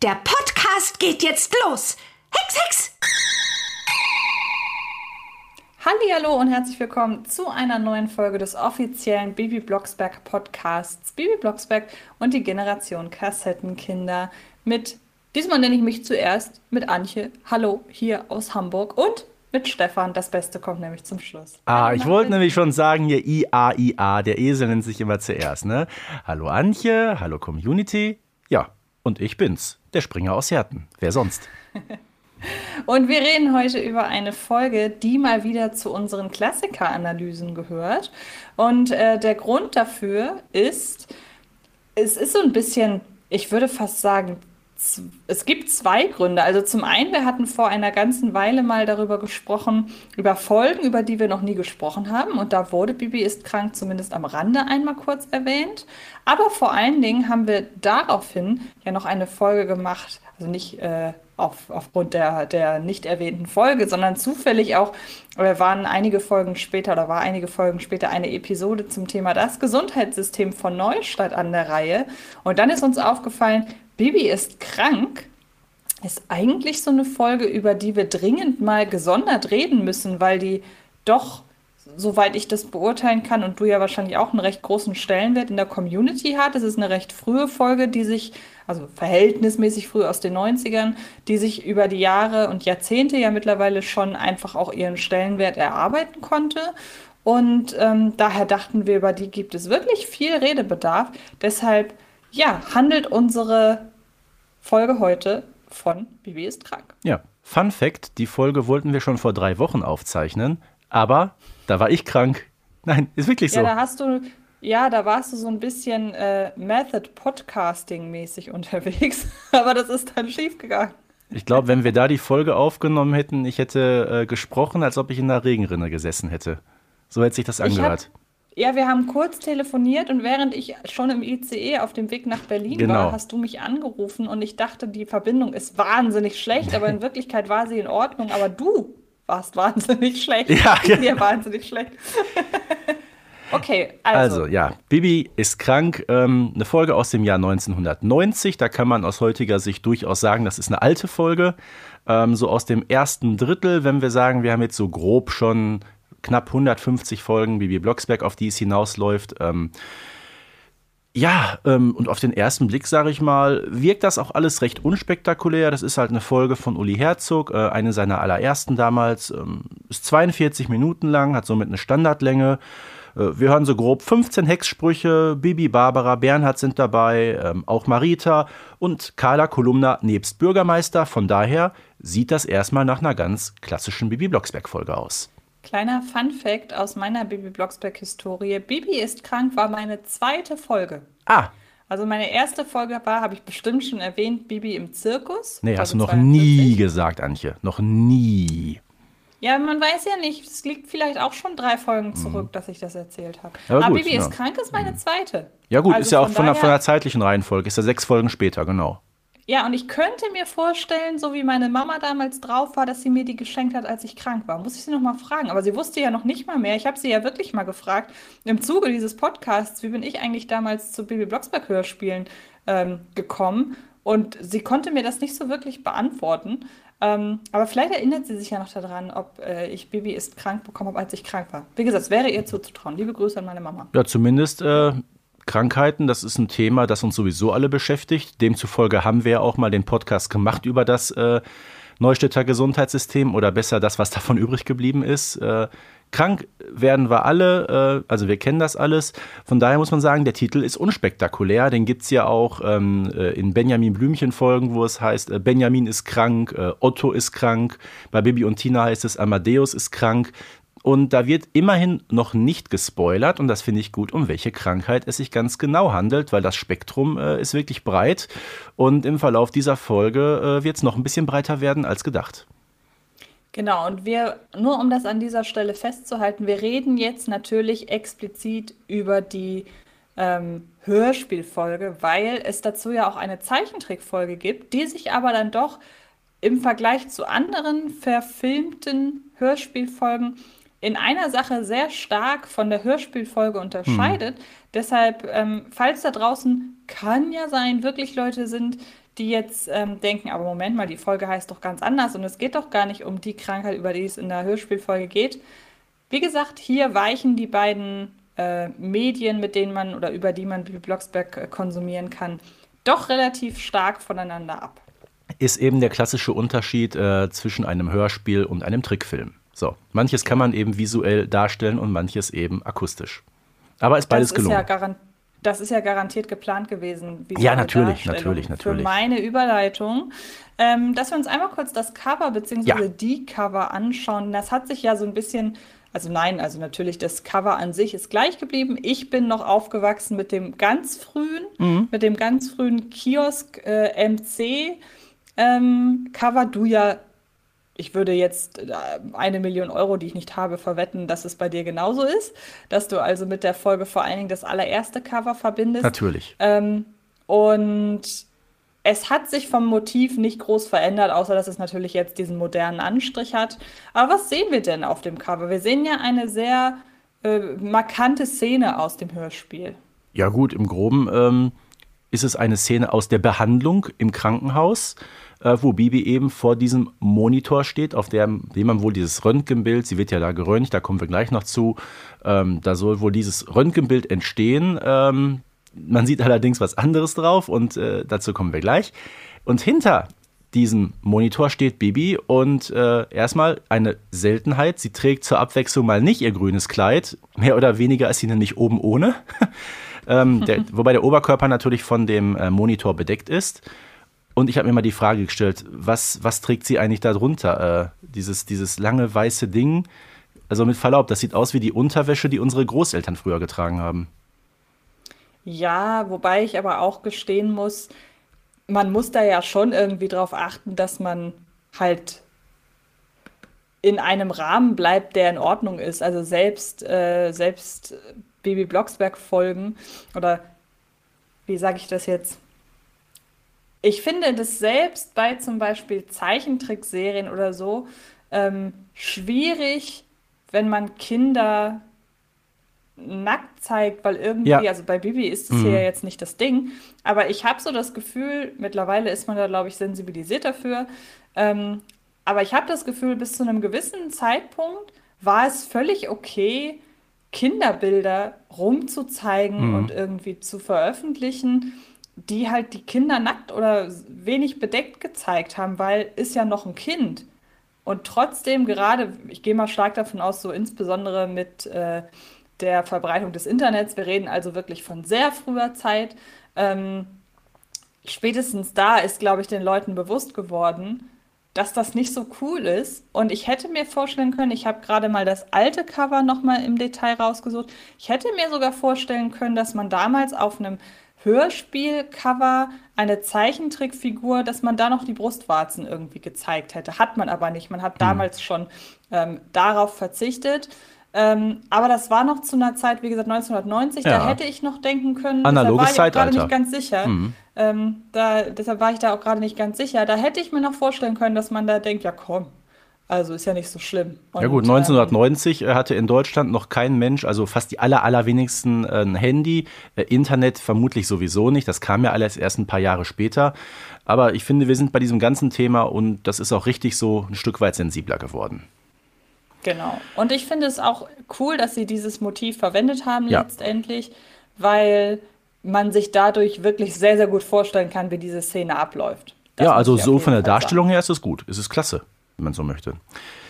Der Podcast geht jetzt los. Hex, Hex! Hallo und herzlich willkommen zu einer neuen Folge des offiziellen Bibi Blocksberg Podcasts Bibi Blocksberg und die Generation Kassettenkinder mit, diesmal nenne ich mich zuerst, mit Antje. Hallo, hier aus Hamburg und mit Stefan. Das Beste kommt nämlich zum Schluss. Ah, ich wollte nämlich schon sagen hier IA, IA. Der Esel nennt sich immer zuerst, ne? Hallo Antje, hallo Community. Ja, und ich bin's, der Springer aus Herten. Wer sonst? Und wir reden heute über eine Folge, die mal wieder zu unseren Klassikeranalysen gehört. Und äh, der Grund dafür ist, es ist so ein bisschen, ich würde fast sagen, es gibt zwei Gründe. Also zum einen, wir hatten vor einer ganzen Weile mal darüber gesprochen, über Folgen, über die wir noch nie gesprochen haben. Und da wurde Bibi ist krank zumindest am Rande einmal kurz erwähnt. Aber vor allen Dingen haben wir daraufhin ja noch eine Folge gemacht, also nicht äh, auf, aufgrund der, der nicht erwähnten Folge, sondern zufällig auch, wir waren einige Folgen später oder war einige Folgen später eine Episode zum Thema das Gesundheitssystem von Neustadt an der Reihe. Und dann ist uns aufgefallen, Bibi ist krank. Ist eigentlich so eine Folge, über die wir dringend mal gesondert reden müssen, weil die doch soweit ich das beurteilen kann und du ja wahrscheinlich auch einen recht großen Stellenwert in der Community hat. Es ist eine recht frühe Folge, die sich, also verhältnismäßig früh aus den 90ern, die sich über die Jahre und Jahrzehnte ja mittlerweile schon einfach auch ihren Stellenwert erarbeiten konnte. Und ähm, daher dachten wir, über die gibt es wirklich viel Redebedarf. Deshalb, ja, handelt unsere Folge heute von Bibi ist krank. Ja, Fun Fact: Die Folge wollten wir schon vor drei Wochen aufzeichnen, aber da war ich krank. Nein, ist wirklich so. Ja, da hast du, ja, da warst du so ein bisschen äh, Method Podcasting mäßig unterwegs, aber das ist dann schiefgegangen. Ich glaube, wenn wir da die Folge aufgenommen hätten, ich hätte äh, gesprochen, als ob ich in der Regenrinne gesessen hätte. So hätte sich das angehört. Ja, wir haben kurz telefoniert und während ich schon im ICE auf dem Weg nach Berlin genau. war, hast du mich angerufen und ich dachte, die Verbindung ist wahnsinnig schlecht, aber in Wirklichkeit war sie in Ordnung. Aber du warst wahnsinnig schlecht. Ja, ja. Mir wahnsinnig schlecht. okay, also. Also, ja, Bibi ist krank. Ähm, eine Folge aus dem Jahr 1990. Da kann man aus heutiger Sicht durchaus sagen, das ist eine alte Folge. Ähm, so aus dem ersten Drittel, wenn wir sagen, wir haben jetzt so grob schon knapp 150 Folgen Bibi Blocksberg, auf die es hinausläuft. Ähm, ja, ähm, und auf den ersten Blick, sage ich mal, wirkt das auch alles recht unspektakulär. Das ist halt eine Folge von Uli Herzog, äh, eine seiner allerersten damals. Ähm, ist 42 Minuten lang, hat somit eine Standardlänge. Äh, wir hören so grob 15 Hexsprüche. Bibi, Barbara, Bernhard sind dabei, ähm, auch Marita und Carla Kolumna nebst Bürgermeister. Von daher sieht das erstmal nach einer ganz klassischen Bibi Blocksberg-Folge aus. Kleiner Fun Fact aus meiner Bibi Blocksberg-Historie. Bibi ist krank war meine zweite Folge. Ah. Also meine erste Folge war, habe ich bestimmt schon erwähnt, Bibi im Zirkus. Nee, hast du noch 42. nie gesagt, Antje. Noch nie. Ja, man weiß ja nicht. Es liegt vielleicht auch schon drei Folgen zurück, mhm. dass ich das erzählt habe. Aber, Aber Bibi ja. ist krank ist meine mhm. zweite. Ja gut, also ist ja auch von, der, von der zeitlichen Reihenfolge. Ist ja sechs Folgen später, genau. Ja, und ich könnte mir vorstellen, so wie meine Mama damals drauf war, dass sie mir die geschenkt hat, als ich krank war. Muss ich sie noch mal fragen. Aber sie wusste ja noch nicht mal mehr. Ich habe sie ja wirklich mal gefragt, im Zuge dieses Podcasts, wie bin ich eigentlich damals zu Bibi Blocksberg Hörspielen ähm, gekommen? Und sie konnte mir das nicht so wirklich beantworten. Ähm, aber vielleicht erinnert sie sich ja noch daran, ob äh, ich Bibi ist krank bekommen habe, als ich krank war. Wie gesagt, es wäre ihr zuzutrauen. Liebe Grüße an meine Mama. Ja, zumindest äh, Krankheiten, das ist ein Thema, das uns sowieso alle beschäftigt. Demzufolge haben wir ja auch mal den Podcast gemacht über das äh, Neustädter Gesundheitssystem oder besser das, was davon übrig geblieben ist. Äh, krank werden wir alle, äh, also wir kennen das alles. Von daher muss man sagen, der Titel ist unspektakulär. Den gibt es ja auch ähm, äh, in Benjamin Blümchen-Folgen, wo es heißt, äh, Benjamin ist krank, äh, Otto ist krank. Bei Bibi und Tina heißt es, Amadeus ist krank. Und da wird immerhin noch nicht gespoilert, und das finde ich gut, um welche Krankheit es sich ganz genau handelt, weil das Spektrum äh, ist wirklich breit. Und im Verlauf dieser Folge äh, wird es noch ein bisschen breiter werden als gedacht. Genau, und wir, nur um das an dieser Stelle festzuhalten, wir reden jetzt natürlich explizit über die ähm, Hörspielfolge, weil es dazu ja auch eine Zeichentrickfolge gibt, die sich aber dann doch im Vergleich zu anderen verfilmten Hörspielfolgen in einer Sache sehr stark von der Hörspielfolge unterscheidet. Mhm. Deshalb, ähm, falls da draußen kann ja sein, wirklich Leute sind, die jetzt ähm, denken, aber Moment mal, die Folge heißt doch ganz anders und es geht doch gar nicht um die Krankheit, über die es in der Hörspielfolge geht. Wie gesagt, hier weichen die beiden äh, Medien, mit denen man oder über die man Bibi Blocksberg äh, konsumieren kann, doch relativ stark voneinander ab. Ist eben der klassische Unterschied äh, zwischen einem Hörspiel und einem Trickfilm. So, manches kann man eben visuell darstellen und manches eben akustisch. Aber ist beides das gelungen. Ist ja das ist ja garantiert geplant gewesen. Ja, natürlich, natürlich, natürlich. Für meine Überleitung, ähm, dass wir uns einmal kurz das Cover bzw. Ja. die Cover anschauen. Das hat sich ja so ein bisschen also nein, also natürlich das Cover an sich ist gleich geblieben. Ich bin noch aufgewachsen mit dem ganz frühen, mhm. mit dem ganz frühen Kiosk äh, MC ähm, Cover. Du ja, ich würde jetzt äh, eine Million Euro, die ich nicht habe, verwetten, dass es bei dir genauso ist, dass du also mit der Folge vor allen Dingen das allererste Cover verbindest. Natürlich. Ähm, und es hat sich vom Motiv nicht groß verändert, außer dass es natürlich jetzt diesen modernen Anstrich hat. Aber was sehen wir denn auf dem Cover? Wir sehen ja eine sehr äh, markante Szene aus dem Hörspiel. Ja gut, im groben ähm, ist es eine Szene aus der Behandlung im Krankenhaus, wo Bibi eben vor diesem Monitor steht, auf dem, dem man wohl dieses Röntgenbild, sie wird ja da geröntgt, da kommen wir gleich noch zu, ähm, da soll wohl dieses Röntgenbild entstehen. Ähm, man sieht allerdings was anderes drauf und äh, dazu kommen wir gleich. Und hinter diesem Monitor steht Bibi und äh, erstmal eine Seltenheit. Sie trägt zur Abwechslung mal nicht ihr grünes Kleid. Mehr oder weniger ist sie nämlich oben ohne. ähm, der, wobei der Oberkörper natürlich von dem äh, Monitor bedeckt ist. Und ich habe mir mal die Frage gestellt, was, was trägt sie eigentlich da drunter? Äh, dieses, dieses lange weiße Ding. Also mit Verlaub, das sieht aus wie die Unterwäsche, die unsere Großeltern früher getragen haben. Ja, wobei ich aber auch gestehen muss, man muss da ja schon irgendwie drauf achten, dass man halt in einem Rahmen bleibt, der in Ordnung ist. Also selbst, äh, selbst Baby Blocksberg Folgen oder wie sage ich das jetzt? Ich finde das selbst bei zum Beispiel Zeichentrickserien oder so ähm, schwierig, wenn man Kinder nackt zeigt, weil irgendwie, ja. also bei Bibi ist es mhm. hier jetzt nicht das Ding, aber ich habe so das Gefühl, mittlerweile ist man da, glaube ich, sensibilisiert dafür, ähm, aber ich habe das Gefühl, bis zu einem gewissen Zeitpunkt war es völlig okay, Kinderbilder rumzuzeigen mhm. und irgendwie zu veröffentlichen, die halt die Kinder nackt oder wenig bedeckt gezeigt haben, weil ist ja noch ein Kind. Und trotzdem gerade, ich gehe mal stark davon aus, so insbesondere mit äh, der Verbreitung des Internets. Wir reden also wirklich von sehr früher Zeit. Ähm, spätestens da ist, glaube ich, den Leuten bewusst geworden, dass das nicht so cool ist. Und ich hätte mir vorstellen können, ich habe gerade mal das alte Cover nochmal im Detail rausgesucht. Ich hätte mir sogar vorstellen können, dass man damals auf einem Hörspielcover eine Zeichentrickfigur, dass man da noch die Brustwarzen irgendwie gezeigt hätte. Hat man aber nicht. Man hat mhm. damals schon ähm, darauf verzichtet. Ähm, aber das war noch zu einer Zeit, wie gesagt, 1990. Ja. Da hätte ich noch denken können. Analoges da war ich gerade nicht ganz sicher. Mhm. Ähm, da, deshalb war ich da auch gerade nicht ganz sicher. Da hätte ich mir noch vorstellen können, dass man da denkt, ja komm, also ist ja nicht so schlimm. Und, ja gut, 1990 ähm, hatte in Deutschland noch kein Mensch, also fast die aller, allerwenigsten äh, ein Handy. Äh, Internet vermutlich sowieso nicht. Das kam ja alles erst ein paar Jahre später. Aber ich finde, wir sind bei diesem ganzen Thema und das ist auch richtig so ein Stück weit sensibler geworden. Genau. Und ich finde es auch cool, dass sie dieses Motiv verwendet haben ja. letztendlich, weil man sich dadurch wirklich sehr, sehr gut vorstellen kann, wie diese Szene abläuft. Das ja, also so von der Darstellung her ist es gut. Es ist klasse, wenn man so möchte.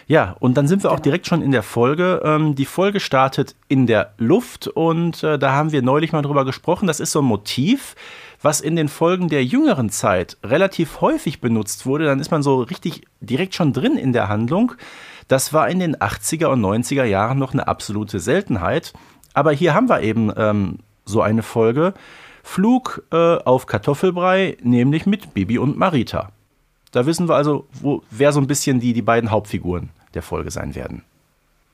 Ja, und dann sind wir auch genau. direkt schon in der Folge. Ähm, die Folge startet in der Luft und äh, da haben wir neulich mal drüber gesprochen. Das ist so ein Motiv, was in den Folgen der jüngeren Zeit relativ häufig benutzt wurde. Dann ist man so richtig direkt schon drin in der Handlung. Das war in den 80er und 90er Jahren noch eine absolute Seltenheit. Aber hier haben wir eben ähm, so eine Folge. Flug äh, auf Kartoffelbrei, nämlich mit Bibi und Marita. Da wissen wir also, wo, wer so ein bisschen die, die beiden Hauptfiguren der Folge sein werden.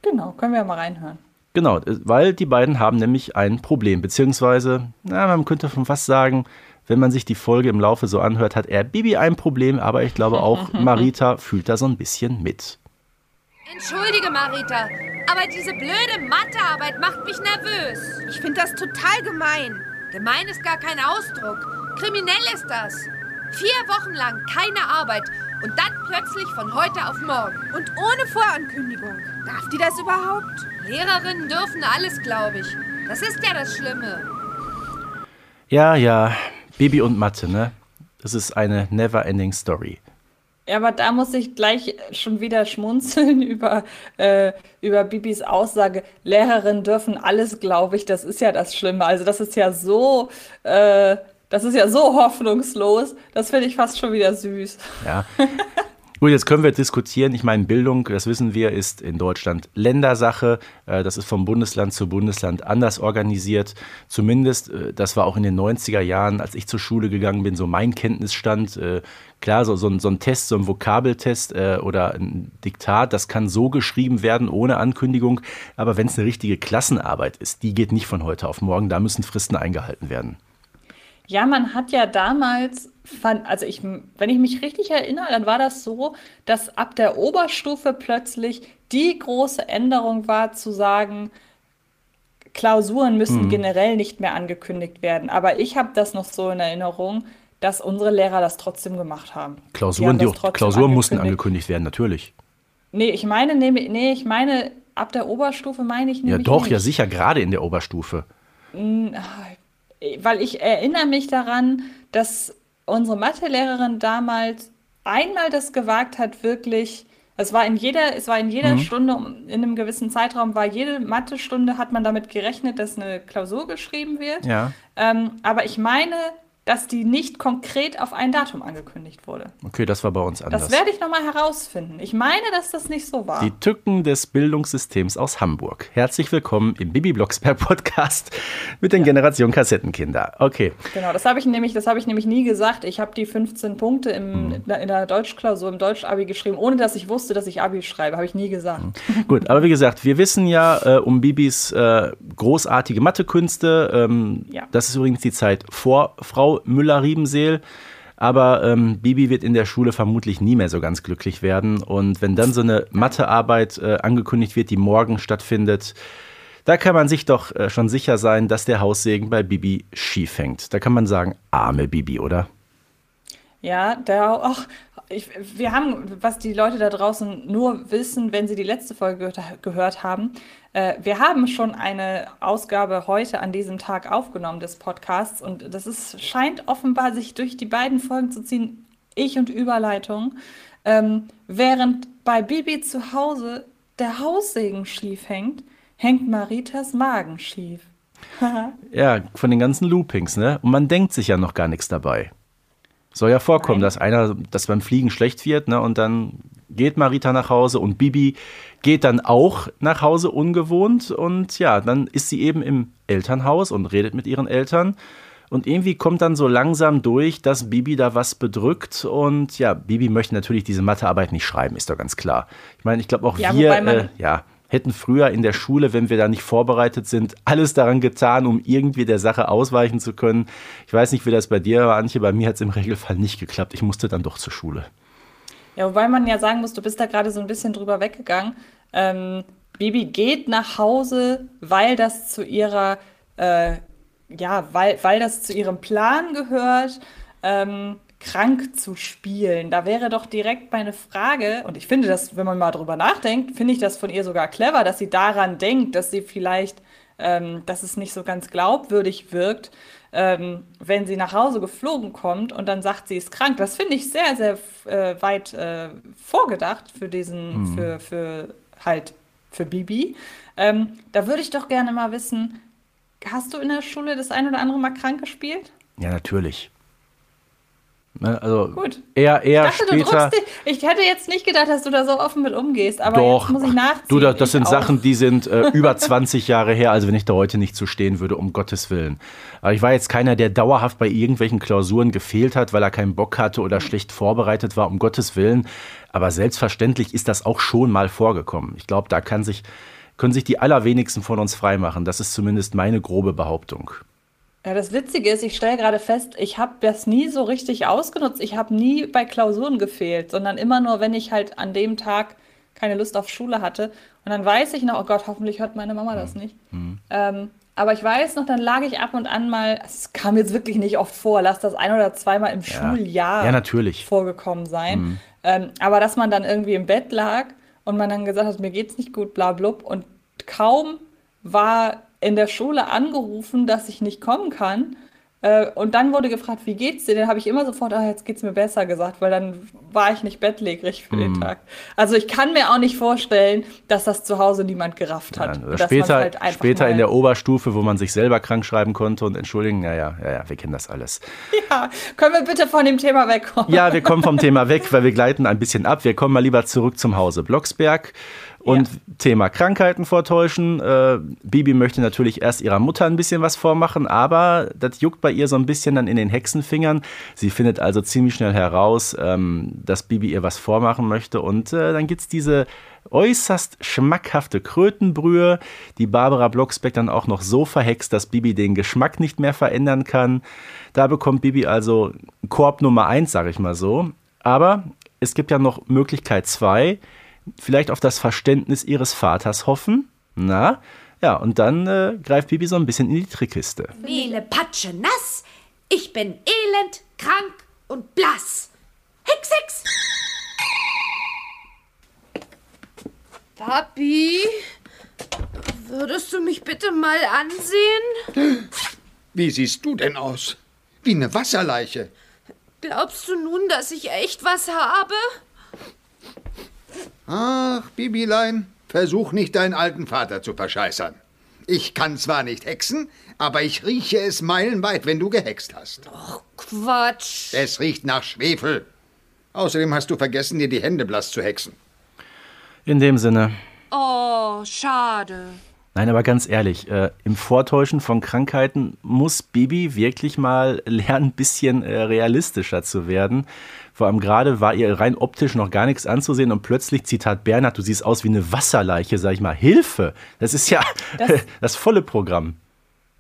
Genau, können wir ja mal reinhören. Genau, äh, weil die beiden haben nämlich ein Problem, beziehungsweise, na, man könnte schon fast sagen, wenn man sich die Folge im Laufe so anhört, hat er Bibi ein Problem, aber ich glaube auch Marita fühlt da so ein bisschen mit. Entschuldige, Marita. Aber diese blöde Mathearbeit macht mich nervös. Ich finde das total gemein. Gemein ist gar kein Ausdruck. Kriminell ist das. Vier Wochen lang keine Arbeit und dann plötzlich von heute auf morgen. Und ohne Vorankündigung. Darf die das überhaupt? Lehrerinnen dürfen alles, glaube ich. Das ist ja das Schlimme. Ja, ja, Baby und Mathe, ne? Das ist eine never-ending Story. Ja, aber da muss ich gleich schon wieder schmunzeln über, äh, über Bibis Aussage, Lehrerinnen dürfen alles, glaube ich. Das ist ja das Schlimme. Also das ist ja so, äh, das ist ja so hoffnungslos. Das finde ich fast schon wieder süß. Ja. Gut, jetzt können wir diskutieren. Ich meine, Bildung, das wissen wir, ist in Deutschland Ländersache. Äh, das ist vom Bundesland zu Bundesland anders organisiert. Zumindest, äh, das war auch in den 90er Jahren, als ich zur Schule gegangen bin, so mein Kenntnisstand. Äh, klar, so, so, ein, so ein Test, so ein Vokabeltest oder ein Diktat, das kann so geschrieben werden ohne Ankündigung. Aber wenn es eine richtige Klassenarbeit ist, die geht nicht von heute auf morgen. Da müssen Fristen eingehalten werden. Ja, man hat ja damals, fand, also ich, wenn ich mich richtig erinnere, dann war das so, dass ab der Oberstufe plötzlich die große Änderung war, zu sagen, Klausuren müssen mhm. generell nicht mehr angekündigt werden. Aber ich habe das noch so in Erinnerung, dass unsere Lehrer das trotzdem gemacht haben. Klausuren, die, die Klausuren mussten angekündigt werden, natürlich. Nee, ich meine, nee, nee, ich meine, ab der Oberstufe meine ich nämlich. Ja, doch, nicht. ja, sicher, gerade in der Oberstufe. Hm, weil ich erinnere mich daran, dass unsere Mathelehrerin damals einmal das gewagt hat, wirklich. Es war in jeder, es war in jeder mhm. Stunde, in einem gewissen Zeitraum, war jede Mathestunde, hat man damit gerechnet, dass eine Klausur geschrieben wird. Ja. Ähm, aber ich meine, dass die nicht konkret auf ein Datum angekündigt wurde. Okay, das war bei uns anders. Das werde ich nochmal herausfinden. Ich meine, dass das nicht so war. Die Tücken des Bildungssystems aus Hamburg. Herzlich willkommen im Bibi Blocksberg Podcast mit den ja. Generation Kassettenkinder. Okay. Genau, das habe ich nämlich, das habe ich nämlich nie gesagt. Ich habe die 15 Punkte im, hm. in der Deutschklausur im Deutsch-Abi geschrieben, ohne dass ich wusste, dass ich Abi schreibe. Habe ich nie gesagt. Hm. Gut, aber wie gesagt, wir wissen ja äh, um Bibis äh, großartige Mathekünste. Ähm, ja. Das ist übrigens die Zeit vor Frau Müller-Riebenseel. Aber ähm, Bibi wird in der Schule vermutlich nie mehr so ganz glücklich werden. Und wenn dann so eine Mathearbeit äh, angekündigt wird, die morgen stattfindet, da kann man sich doch äh, schon sicher sein, dass der Haussegen bei Bibi schief hängt. Da kann man sagen, arme Bibi, oder? Ja, der auch. Ich, wir haben, was die Leute da draußen nur wissen, wenn sie die letzte Folge gehört, gehört haben, äh, wir haben schon eine Ausgabe heute an diesem Tag aufgenommen des Podcasts und das ist, scheint offenbar sich durch die beiden Folgen zu ziehen, ich und Überleitung, ähm, während bei Bibi zu Hause der Haussegen schief hängt, hängt Maritas Magen schief. ja, von den ganzen Loopings, ne? Und man denkt sich ja noch gar nichts dabei. Soll ja vorkommen, Nein. dass einer, dass beim Fliegen schlecht wird, ne? Und dann geht Marita nach Hause und Bibi geht dann auch nach Hause ungewohnt und ja, dann ist sie eben im Elternhaus und redet mit ihren Eltern. Und irgendwie kommt dann so langsam durch, dass Bibi da was bedrückt. Und ja, Bibi möchte natürlich diese Mathearbeit nicht schreiben, ist doch ganz klar. Ich meine, ich glaube auch ja, wir äh, ja, hätten früher in der Schule, wenn wir da nicht vorbereitet sind, alles daran getan, um irgendwie der Sache ausweichen zu können. Ich weiß nicht, wie das bei dir war, Antje. Bei mir hat es im Regelfall nicht geklappt. Ich musste dann doch zur Schule. Ja, wobei man ja sagen muss, du bist da gerade so ein bisschen drüber weggegangen. Ähm, Bibi geht nach Hause, weil das zu ihrer, äh, ja, weil, weil das zu ihrem Plan gehört, ähm, krank zu spielen. Da wäre doch direkt meine Frage, und ich finde das, wenn man mal drüber nachdenkt, finde ich das von ihr sogar clever, dass sie daran denkt, dass sie vielleicht, ähm, dass es nicht so ganz glaubwürdig wirkt, ähm, wenn sie nach Hause geflogen kommt und dann sagt, sie ist krank. Das finde ich sehr, sehr äh, weit äh, vorgedacht für diesen, mhm. für, für halt für Bibi. Ähm, da würde ich doch gerne mal wissen, hast du in der Schule das ein oder andere Mal krank gespielt? Ja, natürlich. Ne, also Gut. eher, eher ich dachte, später. ich hätte jetzt nicht gedacht, dass du da so offen mit umgehst, aber Doch. jetzt muss ich nachziehen. Du, das, das sind auch. Sachen, die sind äh, über 20 Jahre her, also wenn ich da heute nicht zu stehen würde, um Gottes Willen. Aber ich war jetzt keiner, der dauerhaft bei irgendwelchen Klausuren gefehlt hat, weil er keinen Bock hatte oder schlecht vorbereitet war, um Gottes Willen. Aber selbstverständlich ist das auch schon mal vorgekommen. Ich glaube, da kann sich, können sich die allerwenigsten von uns freimachen. Das ist zumindest meine grobe Behauptung. Ja, das Witzige ist, ich stelle gerade fest, ich habe das nie so richtig ausgenutzt. Ich habe nie bei Klausuren gefehlt, sondern immer nur, wenn ich halt an dem Tag keine Lust auf Schule hatte. Und dann weiß ich noch, oh Gott, hoffentlich hört meine Mama das nicht. Mhm. Ähm, aber ich weiß noch, dann lag ich ab und an mal, es kam jetzt wirklich nicht oft vor, lass das ein oder zweimal im Schuljahr Ja, natürlich. vorgekommen sein. Ähm, aber dass man dann irgendwie im Bett lag und man dann gesagt hat, mir geht's nicht gut, bla blub. Und kaum war in der Schule angerufen, dass ich nicht kommen kann. Äh, und dann wurde gefragt, wie geht's dir? Dann habe ich immer sofort, ah, jetzt geht's mir besser gesagt, weil dann war ich nicht bettlägerig für den Tag. Also ich kann mir auch nicht vorstellen, dass das zu Hause niemand gerafft hat. Ja, später halt später in der Oberstufe, wo man sich selber krank schreiben konnte und entschuldigen, naja, ja, ja, wir kennen das alles. Ja, können wir bitte von dem Thema wegkommen? Ja, wir kommen vom Thema weg, weil wir gleiten ein bisschen ab. Wir kommen mal lieber zurück zum Hause Blocksberg. Und Ja. Thema Krankheiten vortäuschen. Äh, Bibi möchte natürlich erst ihrer Mutter ein bisschen was vormachen, aber das juckt bei ihr so ein bisschen dann in den Hexenfingern. Sie findet also ziemlich schnell heraus, ähm, dass Bibi ihr was vormachen möchte. Und äh, dann gibt's diese äußerst schmackhafte Krötenbrühe, die Barbara Blocksberg dann auch noch so verhext, dass Bibi den Geschmack nicht mehr verändern kann. Da bekommt Bibi also Korb Nummer eins, sage ich mal so. Aber es gibt ja noch Möglichkeit zwei, vielleicht auf das Verständnis ihres Vaters hoffen. Na, ja, und dann äh, greift Bibi so ein bisschen in die Trickkiste. Mehle Patsche nass. Ich bin elend, krank und blass. Hex, Hex. Papi, würdest du mich bitte mal ansehen? Wie siehst du denn aus? Wie eine Wasserleiche. Glaubst du nun, dass ich echt was habe? Ach, Bibilein, versuch nicht deinen alten Vater zu verscheißern. Ich kann zwar nicht hexen, aber ich rieche es meilenweit, wenn du gehext hast. Quatsch. Es riecht nach Schwefel. Außerdem hast du vergessen, dir die Hände blass zu hexen. In dem Sinne. Oh, schade. Nein, aber ganz ehrlich, äh, im Vortäuschen von Krankheiten muss Bibi wirklich mal lernen, ein bisschen äh, realistischer zu werden. Vor allem gerade war ihr rein optisch noch gar nichts anzusehen und plötzlich, Zitat Bernhard, du siehst aus wie eine Wasserleiche, sag ich mal. Hilfe! Das ist ja das, Das- volle Programm.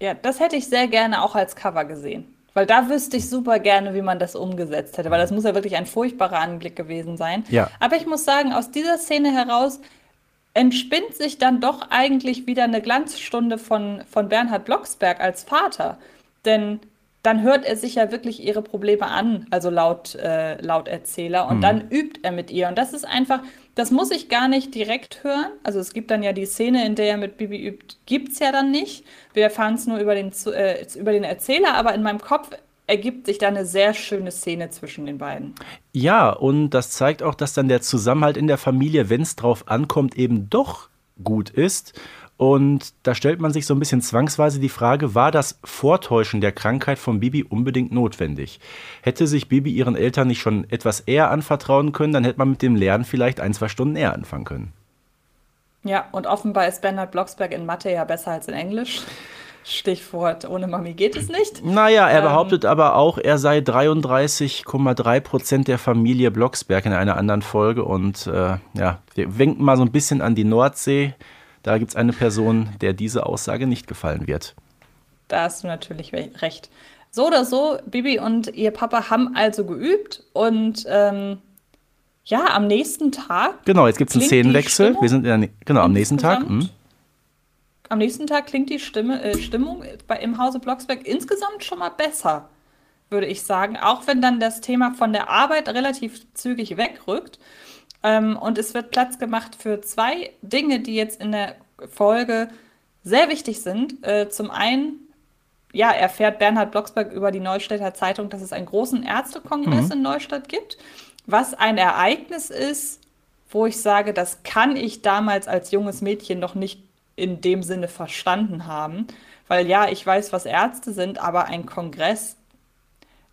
Ja, das hätte ich sehr gerne auch als Cover gesehen. Weil da wüsste ich super gerne, wie man das umgesetzt hätte. Weil das muss ja wirklich ein furchtbarer Anblick gewesen sein. Ja. Aber ich muss sagen, aus dieser Szene heraus entspinnt sich dann doch eigentlich wieder eine Glanzstunde von, von Bernhard Blocksberg als Vater. Denn dann hört er sich ja wirklich ihre Probleme an, also laut, äh, laut Erzähler, und dann übt er mit ihr. Und das ist einfach, das muss ich gar nicht direkt hören. Also es gibt dann ja die Szene, in der er mit Bibi übt, gibt's ja dann nicht. Wir erfahren es nur über den, äh, über den Erzähler, aber in meinem Kopf ergibt sich da eine sehr schöne Szene zwischen den beiden. Ja, und das zeigt auch, dass dann der Zusammenhalt in der Familie, wenn es drauf ankommt, eben doch gut ist. Und da stellt man sich so ein bisschen zwangsweise die Frage, war das Vortäuschen der Krankheit von Bibi unbedingt notwendig? Hätte sich Bibi ihren Eltern nicht schon etwas eher anvertrauen können, dann hätte man mit dem Lernen vielleicht ein, zwei Stunden eher anfangen können. Ja, und offenbar ist Bernhard Blocksberg in Mathe ja besser als in Englisch. Stichwort, ohne Mami geht es nicht. Naja, er behauptet aber auch, er sei 33,3 Prozent der Familie Blocksberg in einer anderen Folge. Und äh, ja, wir winken mal so ein bisschen an die Nordsee. Da gibt es eine Person, der diese Aussage nicht gefallen wird. Da hast du natürlich recht. So oder so, Bibi und ihr Papa haben also geübt und ähm, ja, am nächsten Tag, Genau, jetzt gibt es einen Szenenwechsel. Wir sind in der, genau am nächsten Tag. insgesamt? hm. am nächsten Tag klingt die Stimme, äh, Stimmung bei, im Hause Blocksberg insgesamt schon mal besser, würde ich sagen. Auch wenn dann das Thema von der Arbeit relativ zügig wegrückt. Ähm, und es wird Platz gemacht für zwei Dinge, die jetzt in der Folge sehr wichtig sind. Äh, zum einen, ja, erfährt Bernhard Blocksberg über die Neustädter Zeitung, dass es einen großen Ärztekongress in Neustadt gibt, was ein Ereignis ist, wo ich sage, das kann ich damals als junges Mädchen noch nicht in dem Sinne verstanden haben. Weil ja, ich weiß, was Ärzte sind, aber ein Kongress,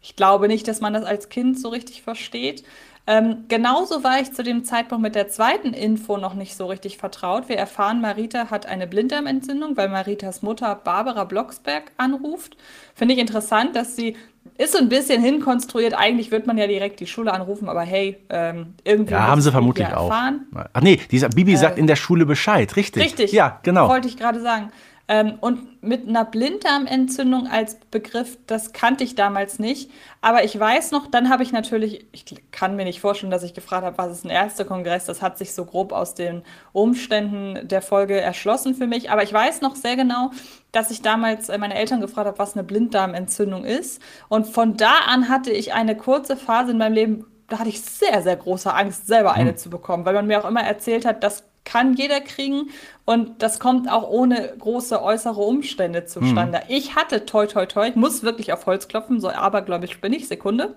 ich glaube nicht, dass man das als Kind so richtig versteht. Ähm, genauso war ich zu dem Zeitpunkt mit der zweiten Info noch nicht so richtig vertraut. Wir erfahren, Marita hat eine Blinddarmentzündung, weil Maritas Mutter Barbara Blocksberg anruft. Finde ich interessant, dass sie ist so ein bisschen hinkonstruiert. Eigentlich wird man ja direkt die Schule anrufen, aber hey, ähm, irgendwie. Ja, haben sie vermutlich auch. erfahren. Ach nee, dieser Bibi sagt in der Schule Bescheid, richtig. Richtig. Ja, genau. Wollte ich gerade sagen. Ähm, und mit einer Blinddarmentzündung als Begriff, das kannte ich damals nicht. Aber ich weiß noch, dann habe ich natürlich, ich kann mir nicht vorstellen, dass ich gefragt habe, was ist ein Ärztekongress. Das hat sich so grob aus den Umständen der Folge erschlossen für mich. Aber ich weiß noch sehr genau, dass ich damals äh, meine Eltern gefragt habe, was eine Blinddarmentzündung ist. Und von da an hatte ich eine kurze Phase in meinem Leben, da hatte ich sehr, sehr große Angst, selber eine hm. zu bekommen, weil man mir auch immer erzählt hat, das kann jeder kriegen und das kommt auch ohne große äußere Umstände zustande. Hm. Ich hatte toi toi toi, ich muss wirklich auf Holz klopfen, so abergläubisch bin ich, Sekunde.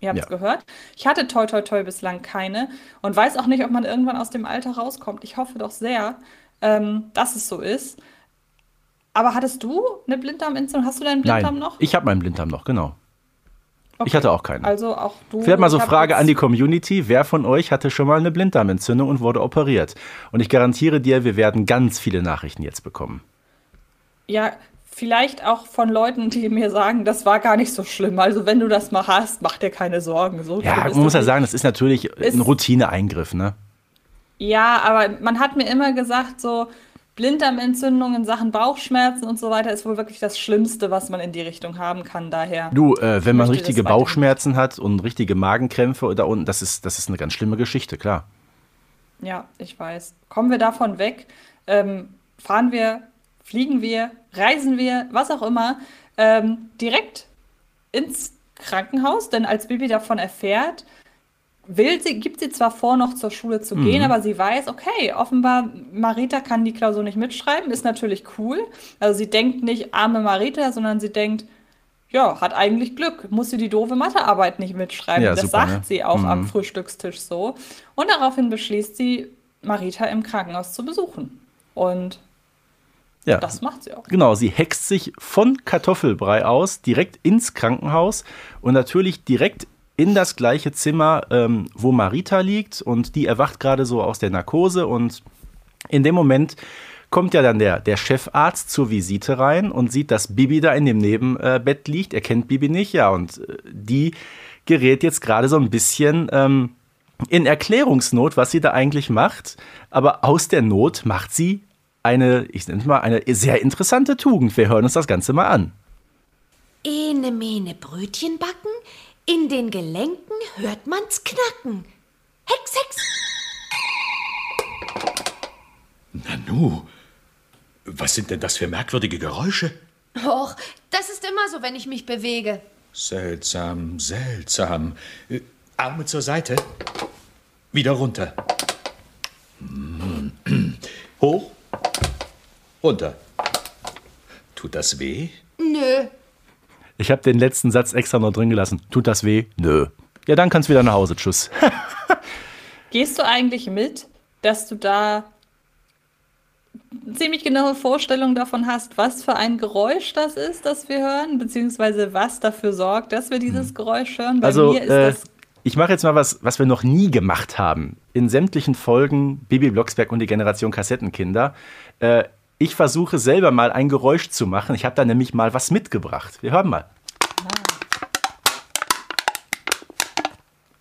Ihr habt es ja. gehört. Ich hatte toi toi toi bislang keine und weiß auch nicht, ob man irgendwann aus dem Alter rauskommt. Ich hoffe doch sehr, ähm, dass es so ist. Aber hattest du eine Blinddarmentzündung? Hast du deinen Blinddarm Nein, noch? Ich habe meinen Blinddarm noch, genau. Okay. Ich hatte auch keine. Also auch du. Vielleicht mal so Frage an die Community. Wer von euch hatte schon mal eine Blinddarmentzündung und wurde operiert? Und ich garantiere dir, wir werden ganz viele Nachrichten jetzt bekommen. Ja, vielleicht auch von Leuten, die mir sagen, das war gar nicht so schlimm. Also wenn du das mal hast, mach dir keine Sorgen. So ja, man muss ja sagen, das ist natürlich ist, ein Routineeingriff, ne? Ja, aber man hat mir immer gesagt, so, Blinddarmentzündung in Sachen Bauchschmerzen und so weiter ist wohl wirklich das Schlimmste, was man in die Richtung haben kann. Daher. Du, äh, wenn man richtige Bauchschmerzen hat und richtige Magenkrämpfe da unten, das ist, das ist eine ganz schlimme Geschichte, klar. Ja, ich weiß. Kommen wir davon weg, ähm, fahren wir, fliegen wir, reisen wir, was auch immer, ähm, direkt ins Krankenhaus, denn als Bibi davon erfährt, will sie, gibt sie zwar vor, noch zur Schule zu gehen, mhm. aber sie weiß, okay, offenbar Marita kann die Klausur nicht mitschreiben, ist natürlich cool. Also sie denkt nicht arme Marita, sondern sie denkt, ja, hat eigentlich Glück, muss sie die doofe Mathearbeit nicht mitschreiben. Ja, das super, sagt ne? sie auch mhm. am Frühstückstisch so. Und daraufhin beschließt sie, Marita im Krankenhaus zu besuchen. Und ja. Das macht sie auch. Genau, sie hext sich von Kartoffelbrei aus direkt ins Krankenhaus und natürlich direkt in das gleiche Zimmer, ähm, wo Marita liegt und die erwacht gerade so aus der Narkose und in dem Moment kommt ja dann der, der Chefarzt zur Visite rein und sieht, dass Bibi da in dem Nebenbett liegt. Er kennt Bibi nicht, ja, und äh, die gerät jetzt gerade so ein bisschen ähm, in Erklärungsnot, was sie da eigentlich macht. Aber aus der Not macht sie eine, ich nenne es mal, eine sehr interessante Tugend. Wir hören uns das Ganze mal an. Ene mene Brötchen backen, in den Gelenken hört man's knacken. Hex, Hex! Nanu, was sind denn das für merkwürdige Geräusche? Och, das ist immer so, wenn ich mich bewege. Seltsam, seltsam. Äh, Arme zur Seite. Wieder runter. Hoch. Runter. Tut das weh? Nö. Ich habe den letzten Satz extra noch drin gelassen. Tut das weh? Nö. Ja, dann kannst du wieder nach Hause. Tschüss. Gehst du eigentlich mit, dass du da ziemlich genaue Vorstellung davon hast, was für ein Geräusch das ist, das wir hören, beziehungsweise was dafür sorgt, dass wir dieses hm. Geräusch hören? Bei also, mir ist äh, das ich mache jetzt mal was, was wir noch nie gemacht haben. In sämtlichen Folgen Bibi Blocksberg und die Generation Kassettenkinder äh, ich versuche selber mal ein Geräusch zu machen. Ich habe da nämlich mal was mitgebracht. Wir hören mal.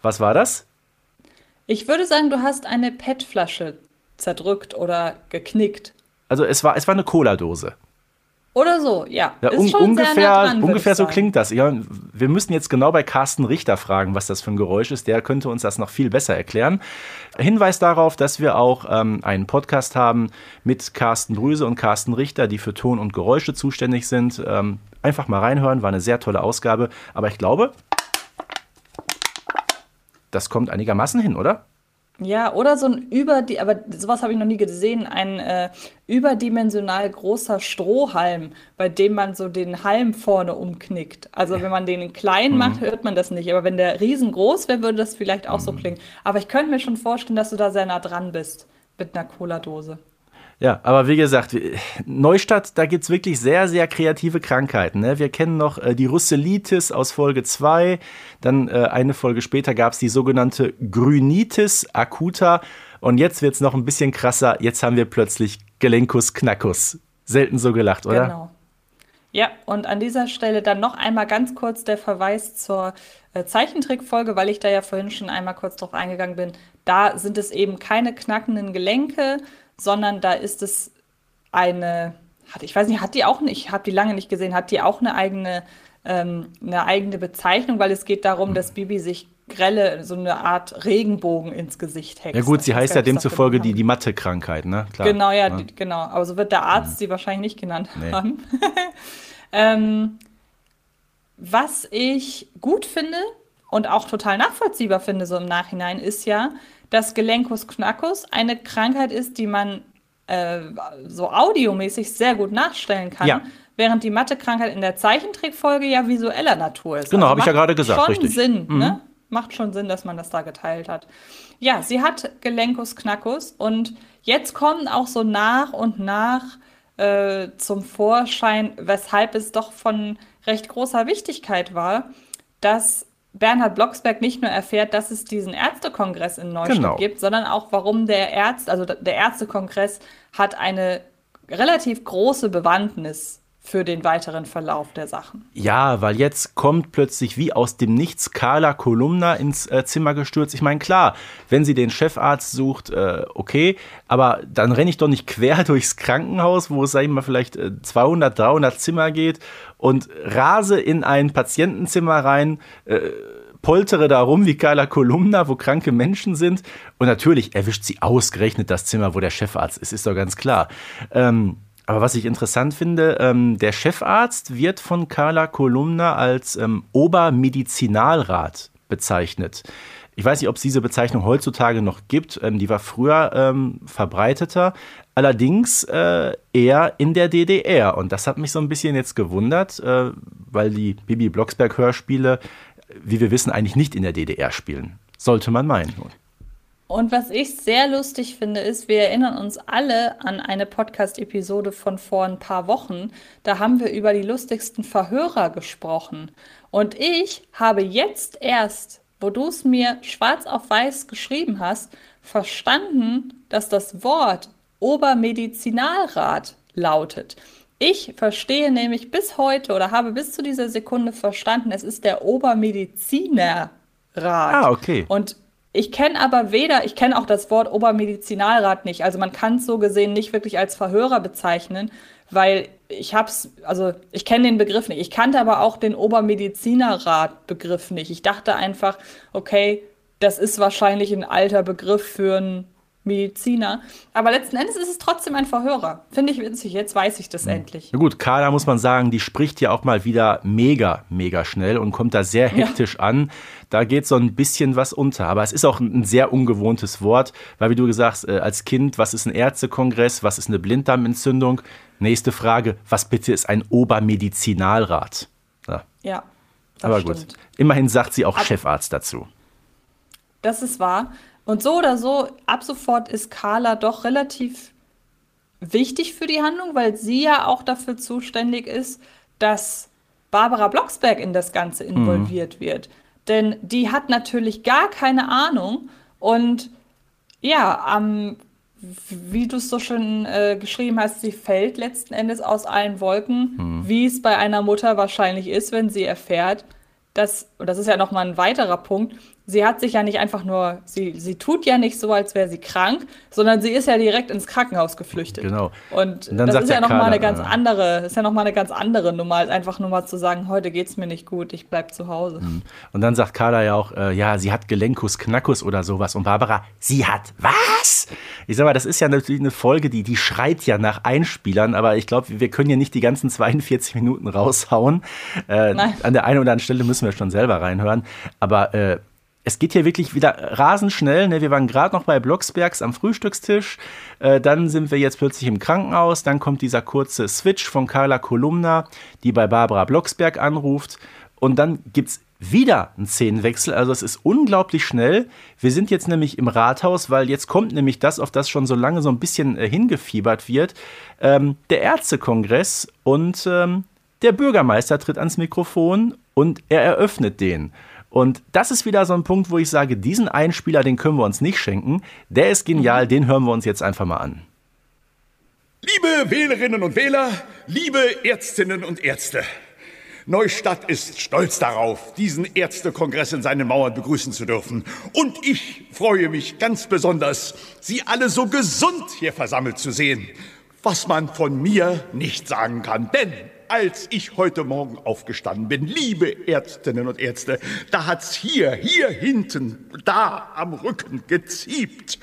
Was war das? Ich würde sagen, du hast eine PET-Flasche zerdrückt oder geknickt. Also es war, es war eine Cola-Dose. Oder so, ja. ja un ungefähr dran, ungefähr so klingt das. Ja, wir müssen jetzt genau bei Carsten Richter fragen, was das für ein Geräusch ist. Der könnte uns das noch viel besser erklären. Hinweis darauf, dass wir auch ähm, einen Podcast haben mit Carsten Drüse und Carsten Richter, die für Ton und Geräusche zuständig sind. Ähm, einfach mal reinhören, war eine sehr tolle Ausgabe. Aber ich glaube, das kommt einigermaßen hin, oder? Ja, oder so ein über aber sowas habe ich noch nie gesehen, ein äh, überdimensional großer Strohhalm, bei dem man so den Halm vorne umknickt. Also wenn man den klein mhm. macht, hört man das nicht. Aber wenn der riesengroß wäre, würde das vielleicht auch mhm. so klingen. Aber ich könnte mir schon vorstellen, dass du da sehr nah dran bist mit einer Cola-Dose. Ja, aber wie gesagt, Neustadt, da gibt es wirklich sehr, sehr kreative Krankheiten. Ne? Wir kennen noch äh, die Russelitis aus Folge 2. Dann äh, eine Folge später gab es die sogenannte Grünitis acuta. Und jetzt wird es noch ein bisschen krasser. Jetzt haben wir plötzlich Gelenkus knackus. Selten so gelacht, oder? Genau. Ja, und an dieser Stelle dann noch einmal ganz kurz der Verweis zur äh, Zeichentrickfolge, weil ich da ja vorhin schon einmal kurz drauf eingegangen bin. Da sind es eben keine knackenden Gelenke, sondern da ist es eine, hat, ich weiß nicht, hat die auch nicht, ich habe die lange nicht gesehen, hat die auch eine eigene, ähm, eine eigene Bezeichnung, weil es geht darum, dass Bibi sich grelle, so eine Art Regenbogen ins Gesicht hext. Ja gut, sie Ich heißt ja demzufolge die, die Mathe-Krankheit, ne? Klar. Genau, ja, Ne? die, genau. Aber so wird der Arzt sie wahrscheinlich nicht genannt Nee. haben. ähm, was ich gut finde und auch total nachvollziehbar finde, so im Nachhinein, ist ja, dass Gelenkus Knackus eine Krankheit ist, die man äh, so audiomäßig sehr gut nachstellen kann. Ja. Während die Mathe-Krankheit in der Zeichentrickfolge ja visueller Natur ist. Also Genau, hab ich ja gerade gesagt, Schon richtig. Mhm. Sinn, ne? Macht schon Sinn, dass man das da geteilt hat. Ja, sie hat Gelenkus Knackus und jetzt kommen auch so nach und nach äh, zum Vorschein, weshalb es doch von recht großer Wichtigkeit war, dass Bernhard Blocksberg nicht nur erfährt, dass es diesen Ärztekongress in Neustadt Genau. gibt, sondern auch, warum der Ärzt, also der Ärztekongress hat eine relativ große Bewandtnis für den weiteren Verlauf der Sachen. Ja, weil jetzt kommt plötzlich wie aus dem Nichts Carla Kolumna ins äh, Zimmer gestürzt. Ich meine, klar, wenn sie den Chefarzt sucht, äh, okay, aber dann renne ich doch nicht quer durchs Krankenhaus, wo es, sag ich mal, vielleicht äh, 200, 300 Zimmer geht und rase in ein Patientenzimmer rein, äh, poltere da rum wie Carla Kolumna, wo kranke Menschen sind. Und natürlich erwischt sie ausgerechnet das Zimmer, wo der Chefarzt ist, ist doch ganz klar. Ähm, aber was ich interessant finde, ähm, der Chefarzt wird von Carla Kolumna als ähm, Obermedizinalrat bezeichnet. Ich weiß nicht, ob es diese Bezeichnung heutzutage noch gibt. Ähm, die war früher ähm, verbreiteter, allerdings äh, eher in der DDR. Und das hat mich so ein bisschen jetzt gewundert, äh, weil die Bibi Blocksberg-Hörspiele, wie wir wissen, eigentlich nicht in der DDR spielen. Sollte man meinen. Und was ich sehr lustig finde, ist, wir erinnern uns alle an eine Podcast-Episode von vor ein paar Wochen. Da haben wir über die lustigsten Verhörer gesprochen. Und ich habe jetzt erst, wo du es mir schwarz auf weiß geschrieben hast, verstanden, dass das Wort Obermedizinalrat lautet. Ich verstehe nämlich bis heute oder habe bis zu dieser Sekunde verstanden, es ist der Obermedizinerrat. Ah, okay. Und ich kenne aber weder, ich kenne auch das Wort Obermedizinalrat nicht. Also man kann es so gesehen nicht wirklich als Verhörer bezeichnen, weil ich hab's, also ich kenne den Begriff nicht. Ich kannte aber auch den Obermedizinerrat-Begriff nicht. Ich dachte einfach, okay, das ist wahrscheinlich ein alter Begriff für einen Mediziner. Aber letzten Endes ist es trotzdem ein Verhörer. Finde ich witzig. Jetzt weiß ich das endlich. Na gut, Carla muss man sagen, die spricht ja auch mal wieder mega, mega schnell und kommt da sehr hektisch an. Da geht so ein bisschen was unter. Aber es ist auch ein sehr ungewohntes Wort, weil wie du gesagt hast, äh, als Kind, was ist ein Ärztekongress, was ist eine Blinddarmentzündung? Nächste Frage, was bitte ist ein Obermedizinalrat? Ja, Ja, das aber stimmt. gut. Immerhin sagt sie auch Chefarzt dazu. Das ist wahr. Und so oder so, ab sofort ist Carla doch relativ wichtig für die Handlung, weil sie ja auch dafür zuständig ist, dass Barbara Blocksberg in das Ganze involviert wird. Denn die hat natürlich gar keine Ahnung und ja, am, wie du es so schön äh, geschrieben hast, sie fällt letzten Endes aus allen Wolken, wie es bei einer Mutter wahrscheinlich ist, wenn sie erfährt, dass, und das ist ja nochmal ein weiterer Punkt, sie hat sich ja nicht einfach nur, sie, sie tut ja nicht so, als wäre sie krank, sondern sie ist ja direkt ins Krankenhaus geflüchtet. Genau. Und, Und dann das sagt ist ja nochmal eine ganz äh, andere, ist ja noch mal eine ganz andere Nummer, als einfach nur mal zu sagen, heute geht's mir nicht gut, ich bleib zu Hause. Und dann sagt Carla ja auch, äh, ja, sie hat Gelenkus Knackus oder sowas. Und Barbara, sie hat was? Ich sag mal, das ist ja natürlich eine Folge, die, die schreit ja nach Einspielern, aber ich glaube, wir können ja nicht die ganzen 42 Minuten raushauen. Äh, Nein. an der einen oder anderen Stelle müssen wir schon selber reinhören. Aber äh, es geht hier wirklich wieder rasend schnell. Ne? Wir waren gerade noch bei Blocksbergs am Frühstückstisch. Äh, dann sind wir jetzt plötzlich im Krankenhaus. Dann kommt dieser kurze Switch von Carla Kolumna, die bei Barbara Blocksberg anruft. Und dann gibt es wieder einen Szenenwechsel. Also es ist unglaublich schnell. Wir sind jetzt nämlich im Rathaus, weil jetzt kommt nämlich das, auf das schon so lange so ein bisschen äh, hingefiebert wird. Ähm, der Ärztekongress und ähm, der Bürgermeister tritt ans Mikrofon und er eröffnet den. Und das ist wieder so ein Punkt, wo ich sage, diesen Einspieler, den können wir uns nicht schenken. Der ist genial, den hören wir uns jetzt einfach mal an. Liebe Wählerinnen und Wähler, liebe Ärztinnen und Ärzte. Neustadt ist stolz darauf, diesen Ärztekongress in seinen Mauern begrüßen zu dürfen. Und ich freue mich ganz besonders, Sie alle so gesund hier versammelt zu sehen. was man von mir nicht sagen kann. Denn als ich heute Morgen aufgestanden bin, liebe Ärztinnen und Ärzte, da hat's hier, hier hinten, da am Rücken geziebt.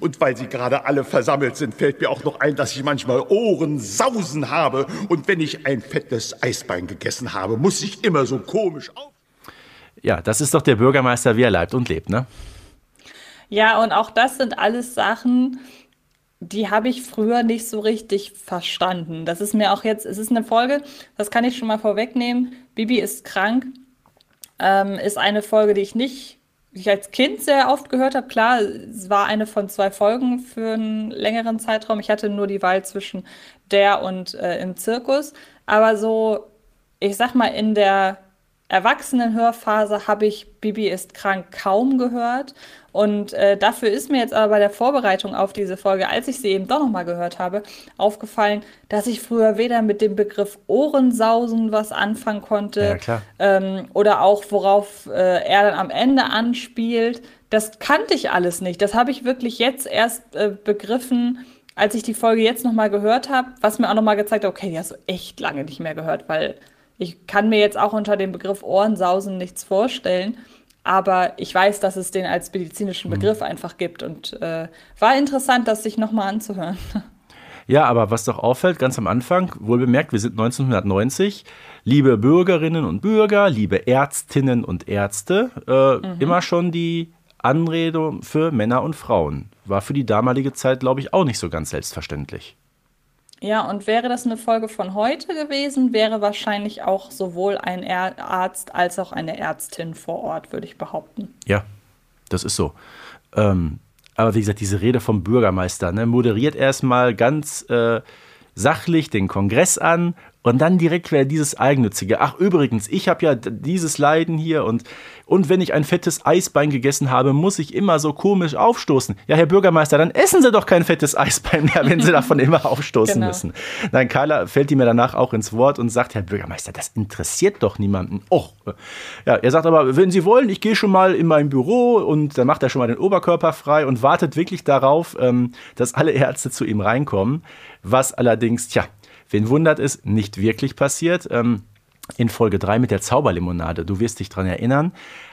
Und weil Sie gerade alle versammelt sind, fällt mir auch noch ein, dass ich manchmal Ohrensausen habe. Und wenn ich ein fettes Eisbein gegessen habe, muss ich immer so komisch auf. Ja, das ist doch der Bürgermeister, wie er leibt und lebt, ne? Ja, und auch das sind alles Sachen, die habe ich früher nicht so richtig verstanden. Das ist mir auch jetzt, es ist eine Folge, das kann ich schon mal vorwegnehmen. Bibi ist krank. Ähm, ist eine Folge, die ich nicht, die ich als Kind sehr oft gehört habe. Klar, es war eine von zwei Folgen für einen längeren Zeitraum. Ich hatte nur die Wahl zwischen der und äh, im Zirkus. Aber so, ich sag mal, in der Erwachsenenhörphase habe ich Bibi ist krank kaum gehört. Und äh, dafür ist mir jetzt aber bei der Vorbereitung auf diese Folge, als ich sie eben doch nochmal gehört habe, aufgefallen, dass ich früher weder mit dem Begriff Ohrensausen was anfangen konnte Ja, ähm, oder auch worauf äh, er dann am Ende anspielt. Das kannte ich alles nicht. Das habe ich wirklich jetzt erst äh, begriffen, als ich die Folge jetzt nochmal gehört habe, was mir auch nochmal gezeigt hat, okay, die hast du echt lange nicht mehr gehört, weil ich kann mir jetzt auch unter dem Begriff Ohrensausen nichts vorstellen. Aber ich weiß, dass es den als medizinischen Begriff einfach gibt und äh, war interessant, das sich nochmal anzuhören. Ja, aber was doch auffällt, ganz am Anfang, wohl bemerkt, wir sind 1990, liebe Bürgerinnen und Bürger, liebe Ärztinnen und Ärzte, äh, immer schon die Anrede für Männer und Frauen. War für die damalige Zeit, glaube ich, auch nicht so ganz selbstverständlich. Ja, und wäre das eine Folge von heute gewesen, wäre wahrscheinlich auch sowohl ein Arzt als auch eine Ärztin vor Ort, würde ich behaupten. Ja, das ist so. Ähm, aber wie gesagt, diese Rede vom Bürgermeister ne, moderiert erstmal ganz äh, sachlich den Kongress an und dann direkt wieder dieses Eigennützige. Ach, übrigens, ich habe ja dieses Leiden hier und, und wenn ich ein fettes Eisbein gegessen habe, muss ich immer so komisch aufstoßen. Ja, Herr Bürgermeister, dann essen Sie doch kein fettes Eisbein mehr, wenn Sie davon immer aufstoßen Genau. müssen. Nein, Carla fällt ihm ja danach auch ins Wort und sagt, Herr Bürgermeister, das interessiert doch niemanden. Och, ja, er sagt aber, wenn Sie wollen, ich gehe schon mal in mein Büro und dann macht er schon mal den Oberkörper frei und wartet wirklich darauf, ähm, dass alle Ärzte zu ihm reinkommen. Was allerdings, tja, wen wundert es, nicht wirklich passiert. Ähm, in Folge 3 mit der Zauberlimonade, du wirst dich dran erinnern,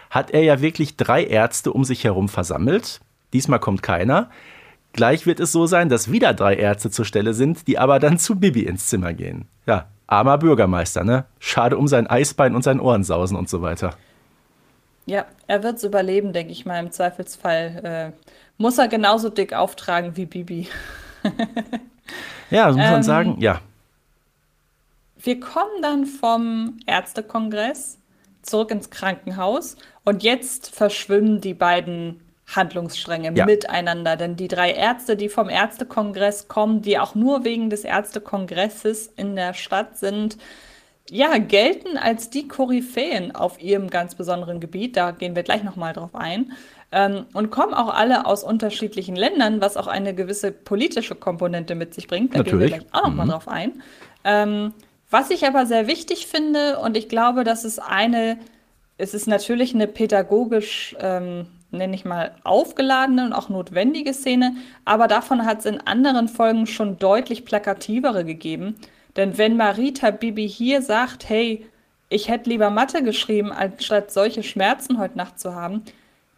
hat er ja wirklich drei Ärzte um sich herum versammelt. Diesmal kommt keiner. Gleich wird es so sein, dass wieder drei Ärzte zur Stelle sind, die aber dann zu Bibi ins Zimmer gehen. Ja, armer Bürgermeister, ne? Schade um sein Eisbein und sein Ohrensausen und so weiter. Ja, er wird es überleben, denke ich mal. Im Zweifelsfall äh, muss er genauso dick auftragen wie Bibi. Ja, das muss man Ähm, sagen, ja. Wir kommen dann vom Ärztekongress zurück ins Krankenhaus und jetzt verschwimmen die beiden Handlungsstränge Ja. miteinander. Denn die drei Ärzte, die vom Ärztekongress kommen, die auch nur wegen des Ärztekongresses in der Stadt sind, ja, gelten als die Koryphäen auf ihrem ganz besonderen Gebiet. Da gehen wir gleich nochmal drauf ein. Ähm, und kommen auch alle aus unterschiedlichen Ländern, was auch eine gewisse politische Komponente mit sich bringt. Da Natürlich. gehen wir gleich auch nochmal drauf ein. Ähm, was ich aber sehr wichtig finde, und ich glaube, das ist eine, es ist natürlich eine pädagogisch, ähm, nenne ich mal, aufgeladene und auch notwendige Szene, aber davon hat es in anderen Folgen schon deutlich plakativere gegeben. Denn wenn Marita Bibi hier sagt, hey, ich hätte lieber Mathe geschrieben, anstatt solche Schmerzen heute Nacht zu haben,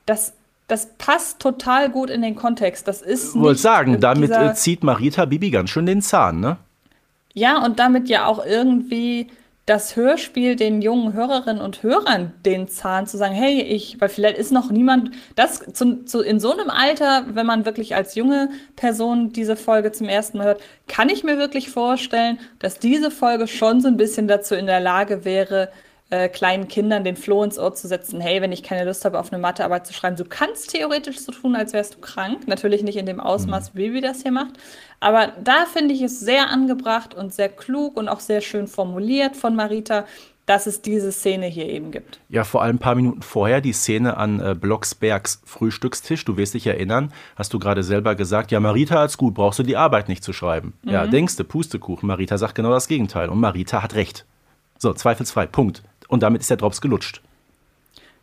das, das passt total gut in den Kontext. Das ist Wollte nicht sagen, damit äh, zieht Marita Bibi ganz schön den Zahn, ne? Ja, und damit ja auch irgendwie das Hörspiel den jungen Hörerinnen und Hörern den Zahn zu sagen, hey, ich, weil vielleicht ist noch niemand, das zu, zu, in so einem Alter, wenn man wirklich als junge Person diese Folge zum ersten Mal hört, kann ich mir wirklich vorstellen, dass diese Folge schon so ein bisschen dazu in der Lage wäre, äh, kleinen Kindern den Floh ins Ohr zu setzen, hey, wenn ich keine Lust habe, auf eine Mathearbeit zu schreiben, du kannst theoretisch so tun, als wärst du krank. Natürlich nicht in dem Ausmaß, wie Bibi das hier macht. Aber da finde ich es sehr angebracht und sehr klug und auch sehr schön formuliert von Marita, dass es diese Szene hier eben gibt. Ja, vor allem ein paar Minuten vorher die Szene an äh, Blocksbergs Frühstückstisch. Du wirst dich erinnern, hast du gerade selber gesagt, ja, Marita hat's gut, brauchst du die Arbeit nicht zu schreiben. Ja, denkst du, Pustekuchen. Marita sagt genau das Gegenteil. Und Marita hat recht. So, zweifelsfrei, Punkt. Und damit ist der Drops gelutscht.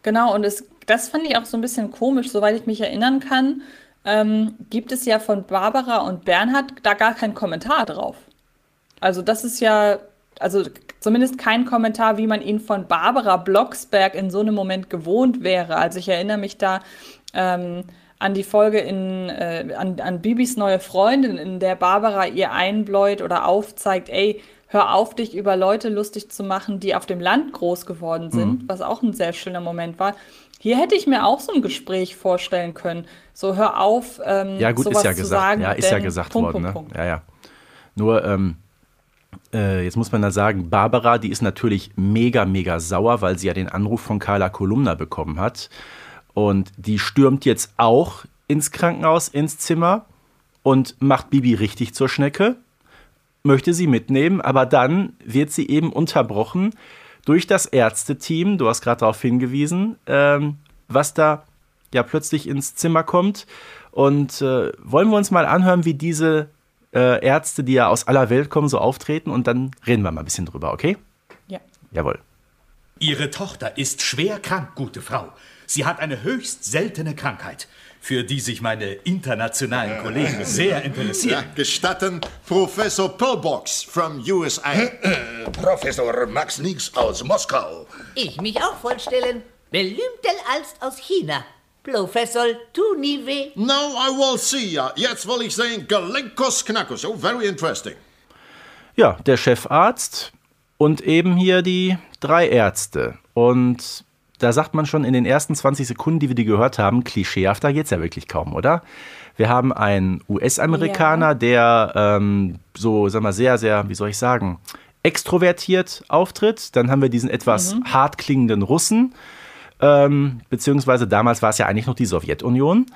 Genau, und es, das fand ich auch so ein bisschen komisch, soweit ich mich erinnern kann. ähm, gibt es ja von Barbara und Bernhard da gar keinen Kommentar drauf. Also das ist ja, also zumindest kein Kommentar, wie man ihn von Barbara Blocksberg in so einem Moment gewohnt wäre. Also ich erinnere mich da ähm, an die Folge in, äh, an, an Bibis neue Freundin, in der Barbara ihr einbläut oder aufzeigt, ey, hör auf, dich über Leute lustig zu machen, die auf dem Land groß geworden sind, mhm. was auch ein sehr schöner Moment war. Hier hätte ich mir auch so ein Gespräch vorstellen können. So, hör auf, ähm, ja, gut, ist ja gesagt, sagen, ja, ist ja gesagt Punkt, worden. Punkt, ne? Ja, ja. Nur, ähm, äh, jetzt muss man da sagen, Barbara, die ist natürlich mega, mega sauer, weil sie ja den Anruf von Carla Kolumna bekommen hat. Und die stürmt jetzt auch ins Krankenhaus, ins Zimmer und macht Bibi richtig zur Schnecke, möchte sie mitnehmen, aber dann wird sie eben unterbrochen durch das Ärzteteam, du hast gerade darauf hingewiesen, ähm, was da ja plötzlich ins Zimmer kommt. Und äh, wollen wir uns mal anhören, wie diese äh, Ärzte, die ja aus aller Welt kommen, so auftreten und dann reden wir mal ein bisschen drüber, okay? Ja. Jawohl. Ihre Tochter ist schwer krank, gute Frau. Sie hat eine höchst seltene Krankheit, für die sich meine internationalen Kollegen sehr interessieren. Ja, gestatten, Professor Pillbox from USA. Professor Max Nix aus Moskau. Ich mich auch vorstellen. Berühmtel als aus China. Professor Tunive. No, I will see. Jetzt will ich sehen Galenkos Knackos. Oh, very interesting. Ja, der Chefarzt und eben hier die drei Ärzte. Und da sagt man schon in den ersten 20 Sekunden, die wir die gehört haben, klischeehafter geht es ja wirklich kaum, oder? Wir haben einen US-Amerikaner, ja. der ähm, so, sag mal, sehr, sehr, wie soll ich sagen, extrovertiert auftritt. Dann haben wir diesen etwas mhm. hart klingenden Russen, ähm, beziehungsweise damals war es ja eigentlich noch die Sowjetunion.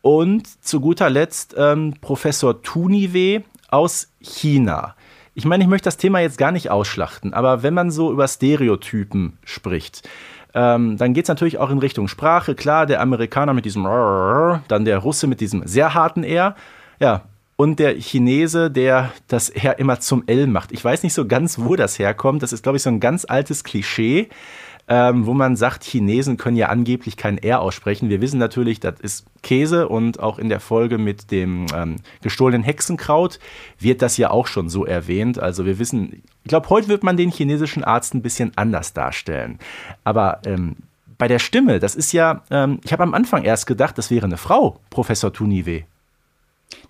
Und zu guter Letzt ähm, Professor Tuniwe aus China. Ich meine, ich möchte das Thema jetzt gar nicht ausschlachten, aber wenn man so über Stereotypen spricht, ähm, dann geht es natürlich auch in Richtung Sprache. Klar, der Amerikaner mit diesem dann der Russe mit diesem sehr harten R. Ja, und der Chinese, der das R immer zum L macht. Ich weiß nicht so ganz, wo das herkommt. Das ist, glaube ich, so ein ganz altes Klischee ähm, wo man sagt, Chinesen können ja angeblich kein R aussprechen. Wir wissen natürlich, das ist Käse und auch in der Folge mit dem ähm, gestohlenen Hexenkraut wird das ja auch schon so erwähnt. Also wir wissen, ich glaube, heute wird man den chinesischen Arzt ein bisschen anders darstellen. Aber ähm, bei der Stimme, das ist ja, ähm, ich habe am Anfang erst gedacht, das wäre eine Frau, Professor Tuniwe.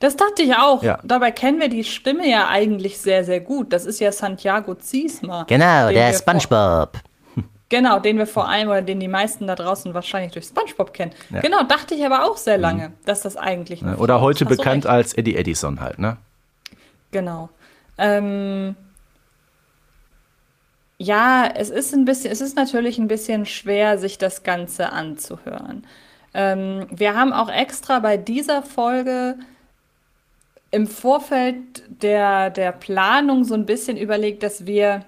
Das dachte ich auch. Ja. Dabei kennen wir die Stimme ja eigentlich sehr, sehr gut. Das ist ja Santiago Ziesma. Genau, der SpongeBob. Genau, den wir vor allem oder den die meisten da draußen wahrscheinlich durch SpongeBob kennen. Ja. Genau, dachte ich aber auch sehr lange, mhm. dass das eigentlich eine Oder heute bekannt als Eddie Edison halt, ne? Genau. Ähm, ja, es ist ein bisschen, es ist natürlich ein bisschen schwer, sich das Ganze anzuhören. Ähm, wir haben auch extra bei dieser Folge im Vorfeld der, der Planung so ein bisschen überlegt, dass wir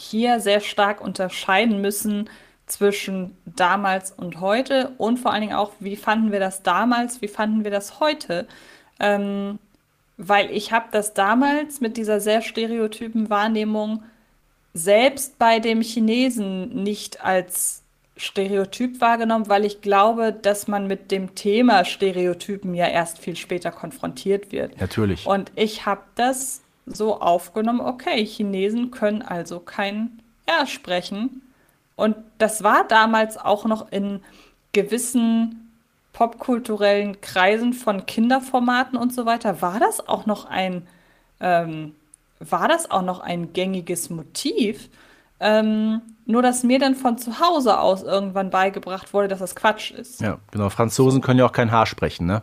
hier sehr stark unterscheiden müssen zwischen damals und heute und vor allen Dingen auch, wie fanden wir das damals, wie fanden wir das heute. Ähm, weil ich habe das damals mit dieser sehr stereotypen Wahrnehmung selbst bei dem Chinesen nicht als Stereotyp wahrgenommen, weil ich glaube, dass man mit dem Thema Stereotypen ja erst viel später konfrontiert wird. Natürlich. Und ich habe das so aufgenommen, okay, Chinesen können also kein R sprechen. Und das war damals auch noch in gewissen popkulturellen Kreisen von Kinderformaten und so weiter, war das auch noch ein, ähm, war das auch noch ein gängiges Motiv. Ähm, nur dass mir dann von zu Hause aus irgendwann beigebracht wurde, dass das Quatsch ist. Ja, genau. Franzosen können ja auch kein Haar sprechen, ne?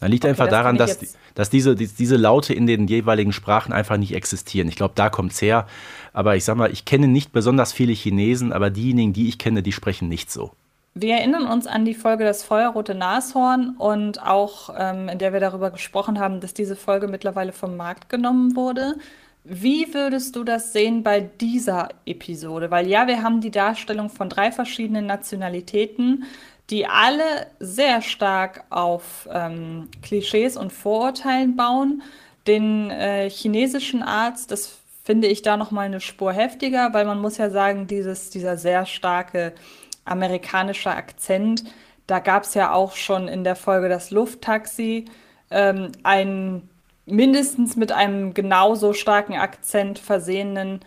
Dann liegt okay, einfach das daran, dass, dass diese, diese Laute in den jeweiligen Sprachen einfach nicht existieren. Ich glaube, da kommt es her. Aber ich sag mal, ich kenne nicht besonders viele Chinesen, aber diejenigen, die ich kenne, die sprechen nicht so. Wir erinnern uns an die Folge Das Feuerrote Nashorn und auch, ähm, in der wir darüber gesprochen haben, dass diese Folge mittlerweile vom Markt genommen wurde. Wie würdest du das sehen bei dieser Episode? Weil ja, wir haben die Darstellung von drei verschiedenen Nationalitäten die alle sehr stark auf ähm, Klischees und Vorurteilen bauen. Den äh, chinesischen Arzt, das finde ich da noch mal eine Spur heftiger, weil man muss ja sagen, dieses, dieser sehr starke amerikanische Akzent, da gab es ja auch schon in der Folge das Lufttaxi ähm, einen mindestens mit einem genauso starken Akzent versehenen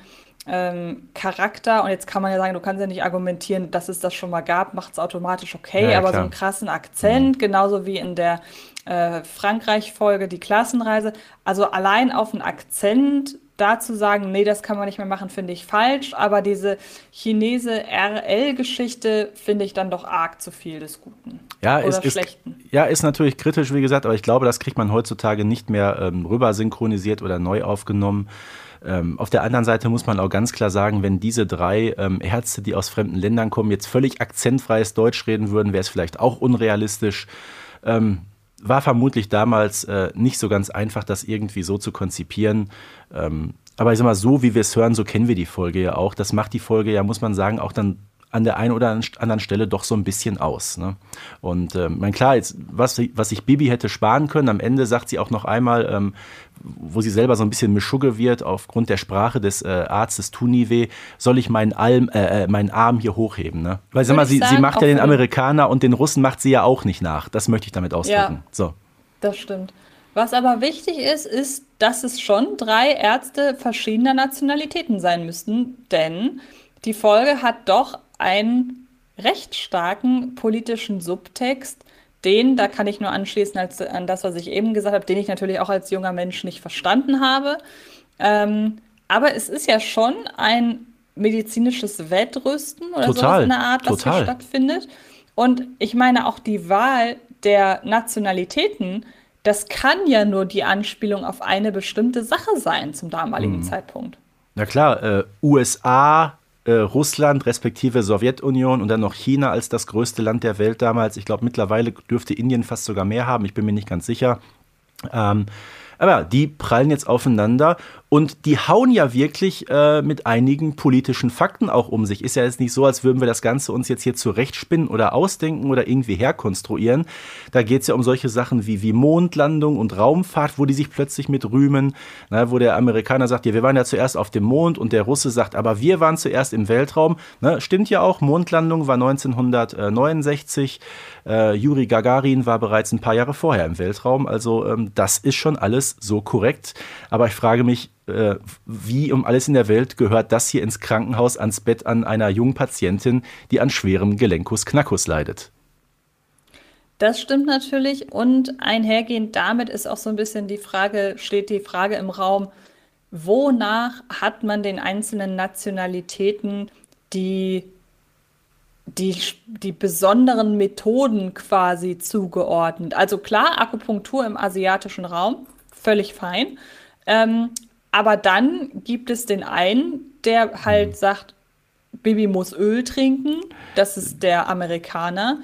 ähm, Charakter. Und jetzt kann man ja sagen, du kannst ja nicht argumentieren, dass es das schon mal gab, macht es automatisch okay, Ja, aber so klar. einen krassen Akzent, genauso wie in der äh, Frankreich-Folge die Klassenreise. Also allein auf einen Akzent da zu sagen, nee, das kann man nicht mehr machen, finde ich falsch. Aber diese Chinese RL-Geschichte finde ich dann doch arg zu viel des Guten. Ja, Oder ist, ist, Schlechten. ja, ist natürlich kritisch, wie gesagt, aber ich glaube, das kriegt man heutzutage nicht mehr ähm, rüber synchronisiert oder neu aufgenommen. Ähm, auf der anderen Seite muss man auch ganz klar sagen, wenn diese drei ähm, Ärzte, die aus fremden Ländern kommen, jetzt völlig akzentfreies Deutsch reden würden, wäre es vielleicht auch unrealistisch. Ähm, war vermutlich damals äh, nicht so ganz einfach, das irgendwie so zu konzipieren. Ähm, aber ich sag mal, so wie wir es hören, so kennen wir die Folge ja auch. Das macht die Folge ja, muss man sagen, auch dann an der einen oder anderen Stelle doch so ein bisschen aus. Ne? Und ähm, mein klar, jetzt, was, sie- was sich Bibi hätte sparen können, am Ende sagt sie auch noch einmal, ähm, wo sie selber so ein bisschen Mischugge wird, aufgrund der Sprache des äh, Arztes Tuniwe, soll ich meinen, Alm, äh, äh, meinen Arm hier hochheben. Ne? Weil sag mal, ich sie, sie sagen, macht auch ja den- Amerikaner und den Russen macht sie ja auch nicht nach. Das möchte ich damit ausdrücken. Ja. So. Das stimmt. Was aber wichtig ist, ist, dass es schon drei Ärzte verschiedener Nationalitäten sein müssten, denn die Folge hat doch einen recht starken politischen Subtext, den, da kann ich nur anschließen als, an das, was ich eben gesagt habe, den ich natürlich auch als junger Mensch nicht verstanden habe. Ähm, aber es ist ja schon ein medizinisches Wettrüsten oder in der Art, was total. hier stattfindet. Und ich meine auch die Wahl der Nationalitäten, das kann ja nur die Anspielung auf eine bestimmte Sache sein zum damaligen Mhm. Zeitpunkt. Na klar, äh, USA, äh, Russland respektive Sowjetunion und dann noch China als das größte Land der Welt damals. Ich glaube, mittlerweile dürfte Indien fast sogar mehr haben. Ich bin mir nicht ganz sicher. Ähm, aber ja, die prallen jetzt aufeinander und die hauen ja wirklich äh, mit einigen politischen Fakten auch um sich. Ist ja jetzt nicht so, als würden wir das Ganze uns jetzt hier zurechtspinnen oder ausdenken oder irgendwie herkonstruieren. Da geht es ja um solche Sachen wie, wie Mondlandung und Raumfahrt, wo die sich plötzlich mit rühmen. Na, wo der Amerikaner sagt, ja, wir waren ja zuerst auf dem Mond und der Russe sagt, aber wir waren zuerst im Weltraum. Ne, stimmt ja auch, Mondlandung war 1969. Äh, Juri Gagarin war bereits ein paar Jahre vorher im Weltraum. Also ähm, das ist schon alles so korrekt. Aber ich frage mich, äh, wie um alles in der Welt gehört das hier ins Krankenhaus ans Bett an einer jungen Patientin, die an schwerem Gelenkus Knackus leidet? Das stimmt natürlich. Und einhergehend damit ist auch so ein bisschen die Frage, steht die Frage im Raum, wonach hat man den einzelnen Nationalitäten die, die, die besonderen Methoden quasi zugeordnet? Also klar, Akupunktur im asiatischen Raum, völlig fein. Ähm, aber dann gibt es den einen, der halt sagt, Bibi muss Öl trinken. Das ist der Amerikaner.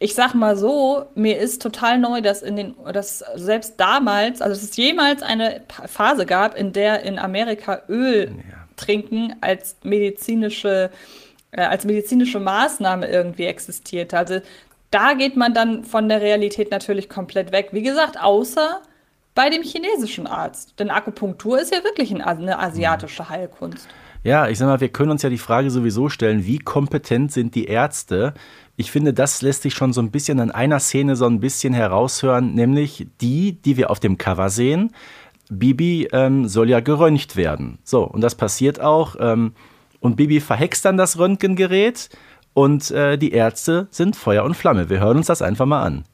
Ich sag mal so, mir ist total neu, dass in den, dass selbst damals, also dass es jemals eine Phase gab, in der in Amerika Öl trinken als medizinische, äh, als medizinische Maßnahme irgendwie existierte. Also da geht man dann von der Realität natürlich komplett weg. Wie gesagt, außer bei dem chinesischen Arzt. Denn Akupunktur ist ja wirklich ein, eine asiatische Heilkunst. Ja, ich sag mal, wir können uns ja die Frage sowieso stellen, wie kompetent sind die Ärzte? Ich finde, das lässt sich schon so ein bisschen an einer Szene so ein bisschen heraushören, nämlich die, die wir auf dem Cover sehen. Bibi ähm, soll ja geröntgt werden. So, und das passiert auch. Ähm, und Bibi verhext dann das Röntgengerät und äh, die Ärzte sind Feuer und Flamme. Wir hören uns das einfach mal an.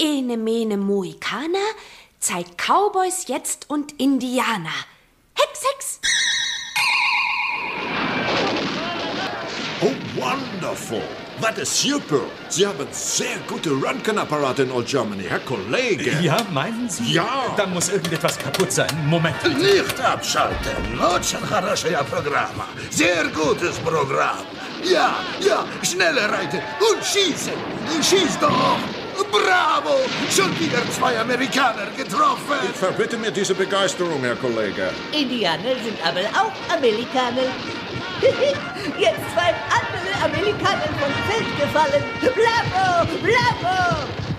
Ene mene Mohikaner zeigt Cowboys jetzt und Indianer. Hex, Hex! Oh, wonderful. Das ist super. Sie haben sehr gute Röntgenapparate in Old Germany, Herr Kollege. Ja, meinen Sie? Ja. Da muss irgendetwas kaputt sein. Moment. Licht abschalten. Очень хорошее программа. Sehr gutes Programm. Ja, ja, schneller reiten und schießen. Schieß doch. Bravo! Schon wieder zwei Amerikaner getroffen. Ich verbitte mir diese Begeisterung, Herr Kollege. Indianer sind aber auch Amerikaner. Jetzt zwei andere Amerikaner vom Feld gefallen. Bravo, bravo!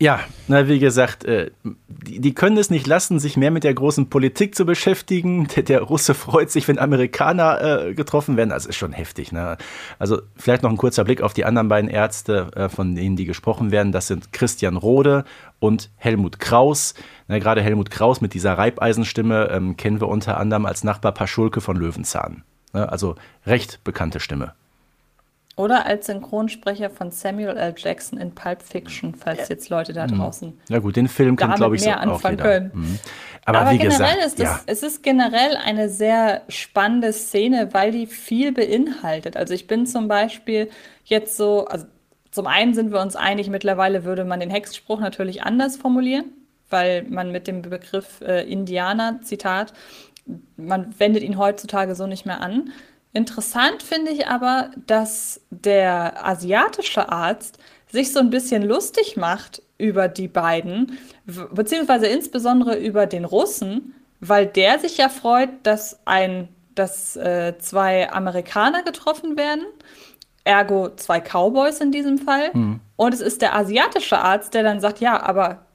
Ja, na, wie gesagt, äh, die, die, können es nicht lassen, sich mehr mit der großen Politik zu beschäftigen. Der, der Russe freut sich, wenn Amerikaner äh, getroffen werden. Das ist schon heftig. Ne? Also vielleicht noch ein kurzer Blick auf die anderen beiden Ärzte, äh, von denen die gesprochen werden. Das sind Christian Rode und Helmut Kraus. Na, gerade Helmut Kraus mit dieser Reibeisenstimme ähm, kennen wir unter anderem als Nachbar Paschulke von Löwenzahn. Ne? Also recht bekannte Stimme. Oder als Synchronsprecher von Samuel L. Jackson in Pulp Fiction, falls jetzt Leute da Mhm. draußen. Ja gut, den Film kann glaube ich so mehr auch anfangen können. Mhm. Aber, Aber wie generell gesagt, ist das, ja. es ist generell eine sehr spannende Szene, weil die viel beinhaltet. Also ich bin zum Beispiel jetzt so, also zum einen sind wir uns einig, mittlerweile würde man den Hexspruch natürlich anders formulieren, weil man mit dem Begriff äh, Indianer, Zitat, man wendet ihn heutzutage so nicht mehr an. Interessant finde ich aber, dass der asiatische Arzt sich so ein bisschen lustig macht über die beiden, beziehungsweise insbesondere über den Russen, weil der sich ja freut, dass ein, dass äh, zwei Amerikaner getroffen werden, ergo zwei Cowboys in diesem Fall. Mhm. Und es ist der asiatische Arzt, der dann sagt, ja, aber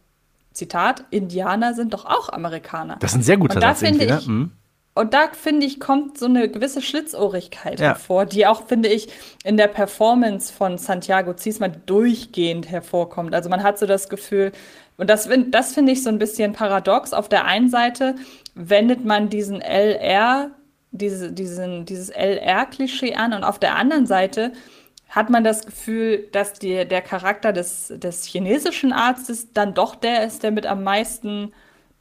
Zitat, Indianer sind doch auch Amerikaner. Das ist ein sehr guter Und da Satz finde ne? ich, Mhm. Und da finde ich, kommt so eine gewisse Schlitzohrigkeit Ja. hervor, die auch, finde ich, in der Performance von Santiago Ziesmann durchgehend hervorkommt. Also man hat so das Gefühl, und das, das finde ich so ein bisschen paradox. Auf der einen Seite wendet man diesen LR, diese, diesen, dieses LR-Klischee an, und auf der anderen Seite hat man das Gefühl, dass die, der Charakter des, des chinesischen Arztes dann doch der ist, der mit am meisten,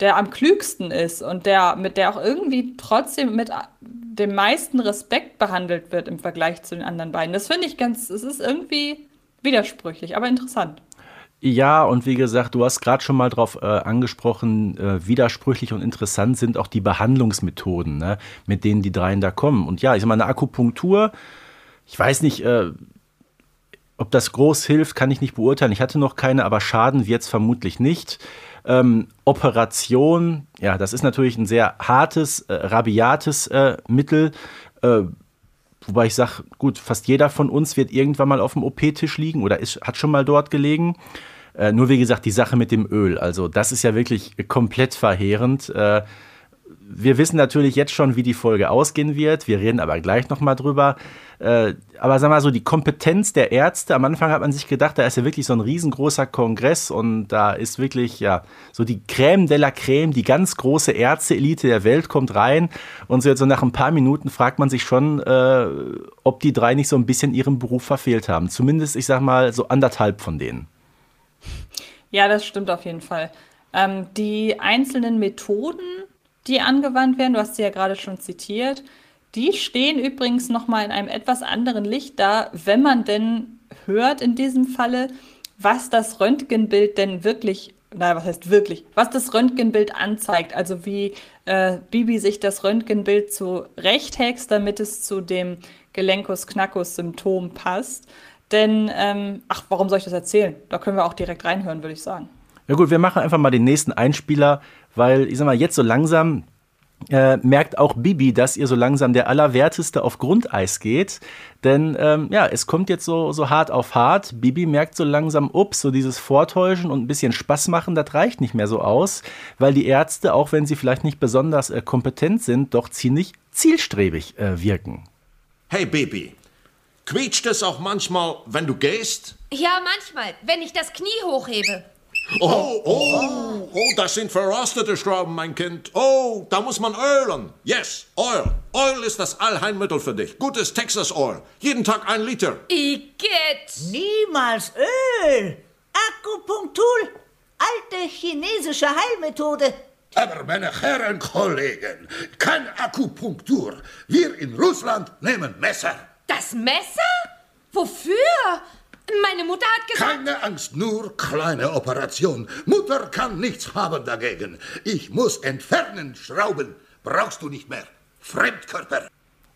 der am klügsten ist und der, mit der auch irgendwie trotzdem mit dem meisten Respekt behandelt wird im Vergleich zu den anderen beiden. Das finde ich ganz, es ist irgendwie widersprüchlich, aber interessant. Ja, und wie gesagt, du hast gerade schon mal drauf äh, angesprochen, äh, widersprüchlich und interessant sind auch die Behandlungsmethoden, ne, mit denen die dreien da kommen. Und ja, ich sag mal, eine Akupunktur, ich weiß nicht, äh, ob das groß hilft, kann ich nicht beurteilen. Ich hatte noch keine, aber schaden wird es vermutlich nicht. Ähm, Operation, ja, das ist natürlich ein sehr hartes, äh, rabiates äh, Mittel. Äh, wobei ich sage, gut, fast jeder von uns wird irgendwann mal auf dem OP-Tisch liegen oder ist, hat schon mal dort gelegen. Äh, nur wie gesagt, die Sache mit dem Öl, also das ist ja wirklich komplett verheerend. Wir wissen natürlich jetzt schon, wie die Folge ausgehen wird. Wir reden aber gleich nochmal drüber. Äh, aber sag mal so, die Kompetenz der Ärzte, am Anfang hat man sich gedacht, da ist ja wirklich so ein riesengroßer Kongress und da ist wirklich, ja, so die Crème de la Crème, die ganz große Ärzteelite der Welt kommt rein und so jetzt so nach ein paar Minuten fragt man sich schon, äh, ob die drei nicht so ein bisschen ihren Beruf verfehlt haben. Zumindest, ich sag mal, so anderthalb von denen. Ja, das stimmt auf jeden Fall. Ähm, die einzelnen Methoden, die angewandt werden, du hast sie ja gerade schon zitiert, die stehen übrigens nochmal in einem etwas anderen Licht da, wenn man denn hört in diesem Falle, was das Röntgenbild denn wirklich, naja, was heißt wirklich, was das Röntgenbild anzeigt. Also wie äh, Bibi sich das Röntgenbild zurechthext, damit es zu dem Gelenkus-Knackus-Symptom passt. Denn, ähm, ach, warum soll ich das erzählen? Da können wir auch direkt reinhören, würde ich sagen. Ja gut, wir machen einfach mal den nächsten Einspieler, weil ich sag mal, jetzt so langsam äh, merkt auch Bibi, dass ihr so langsam der Allerwerteste auf Grundeis geht. Denn ähm, ja, es kommt jetzt so, so hart auf hart. Bibi merkt so langsam, ups, so dieses Vortäuschen und ein bisschen Spaß machen, das reicht nicht mehr so aus, weil die Ärzte, auch wenn sie vielleicht nicht besonders äh, kompetent sind, doch ziemlich zielstrebig äh, wirken. Hey Baby, quietscht es auch manchmal, wenn du gehst? Ja, manchmal, wenn ich das Knie hochhebe. Oh, oh, oh, das sind verrostete Schrauben, mein Kind. Oh, da muss man ölen. Yes, Oil. Oil ist das Allheilmittel für dich. Gutes Texas Oil. Jeden Tag ein Liter. Igitt! Niemals Öl! Akupunktur! Alte chinesische Heilmethode. Aber meine Herren Kollegen, keine Akupunktur. Wir in Russland nehmen Messer. Das Messer? Wofür? Meine Mutter hat gesagt. Keine Angst, nur kleine Operation. Mutter kann nichts haben dagegen. Ich muss entfernen, schrauben. Brauchst du nicht mehr. Fremdkörper.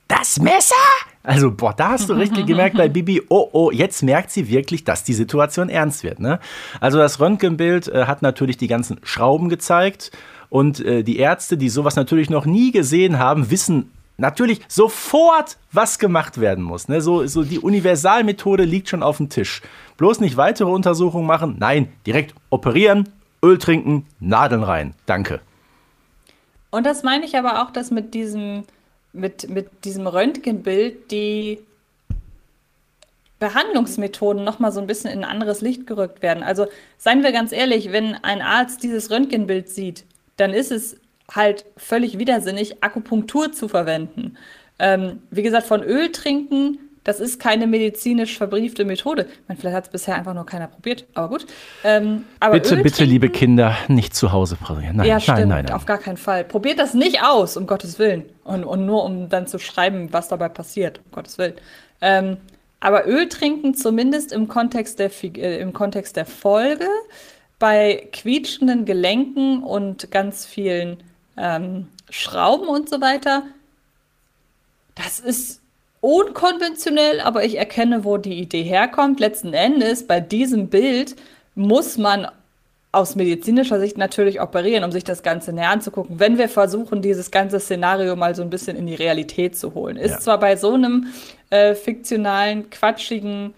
Das Messer? Also, boah, da hast du richtig gemerkt bei Bibi, oh, oh, jetzt merkt sie wirklich, dass die Situation ernst wird. Ne? Also, das Röntgenbild äh, hat natürlich die ganzen Schrauben gezeigt und äh, die Ärzte, die sowas natürlich noch nie gesehen haben, wissen natürlich sofort was gemacht werden muss. Ne? So, so die Universalmethode liegt schon auf dem Tisch. Bloß nicht weitere Untersuchungen machen, nein, direkt operieren, Öl trinken, Nadeln rein. Danke. Und das meine ich aber auch, dass mit diesem, mit, mit diesem Röntgenbild die Behandlungsmethoden nochmal so ein bisschen in ein anderes Licht gerückt werden. Also seien wir ganz ehrlich, wenn ein Arzt dieses Röntgenbild sieht, dann ist es halt völlig widersinnig, Akupunktur zu verwenden. Ähm, wie gesagt, von Öl trinken, das ist keine medizinisch verbriefte Methode. Meine, vielleicht hat es bisher einfach nur keiner probiert, aber gut. Ähm, aber bitte, Öl bitte, trinken, liebe Kinder, nicht zu Hause probieren. Nein, ja, nein, stimmt, nein, nein. auf gar keinen Fall. Probiert das nicht aus, um Gottes Willen. Und, und nur um dann zu schreiben, was dabei passiert, um Gottes Willen. Ähm, aber Öl trinken, zumindest im Kontext der, äh, im Kontext der Folge, bei quietschenden Gelenken und ganz vielen ähm, Schrauben und so weiter, das ist unkonventionell, aber ich erkenne, wo die Idee herkommt. Letzten Endes, bei diesem Bild muss man aus medizinischer Sicht natürlich operieren, um sich das Ganze näher anzugucken, wenn wir versuchen, dieses ganze Szenario mal so ein bisschen in die Realität zu holen. Ist Ja. zwar bei so einem äh, fiktionalen, quatschigen,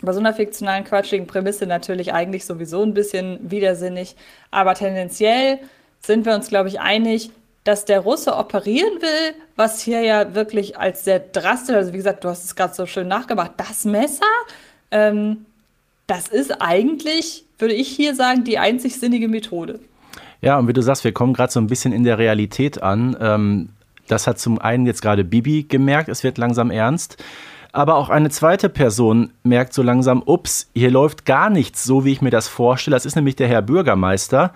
bei so einer fiktionalen, quatschigen Prämisse natürlich eigentlich sowieso ein bisschen widersinnig, aber tendenziell sind wir uns, glaube ich, einig, dass der Russe operieren will, was hier ja wirklich als sehr drastisch, also wie gesagt, du hast es gerade so schön nachgemacht, das Messer, ähm, das ist eigentlich, würde ich hier sagen, die einzig sinnige Methode. Ja, und wie du sagst, wir kommen gerade so ein bisschen in der Realität an. Ähm, das hat zum einen jetzt gerade Bibi gemerkt, es wird langsam ernst. Aber auch eine zweite Person merkt so langsam, ups, hier läuft gar nichts so, wie ich mir das vorstelle. Das ist nämlich der Herr Bürgermeister,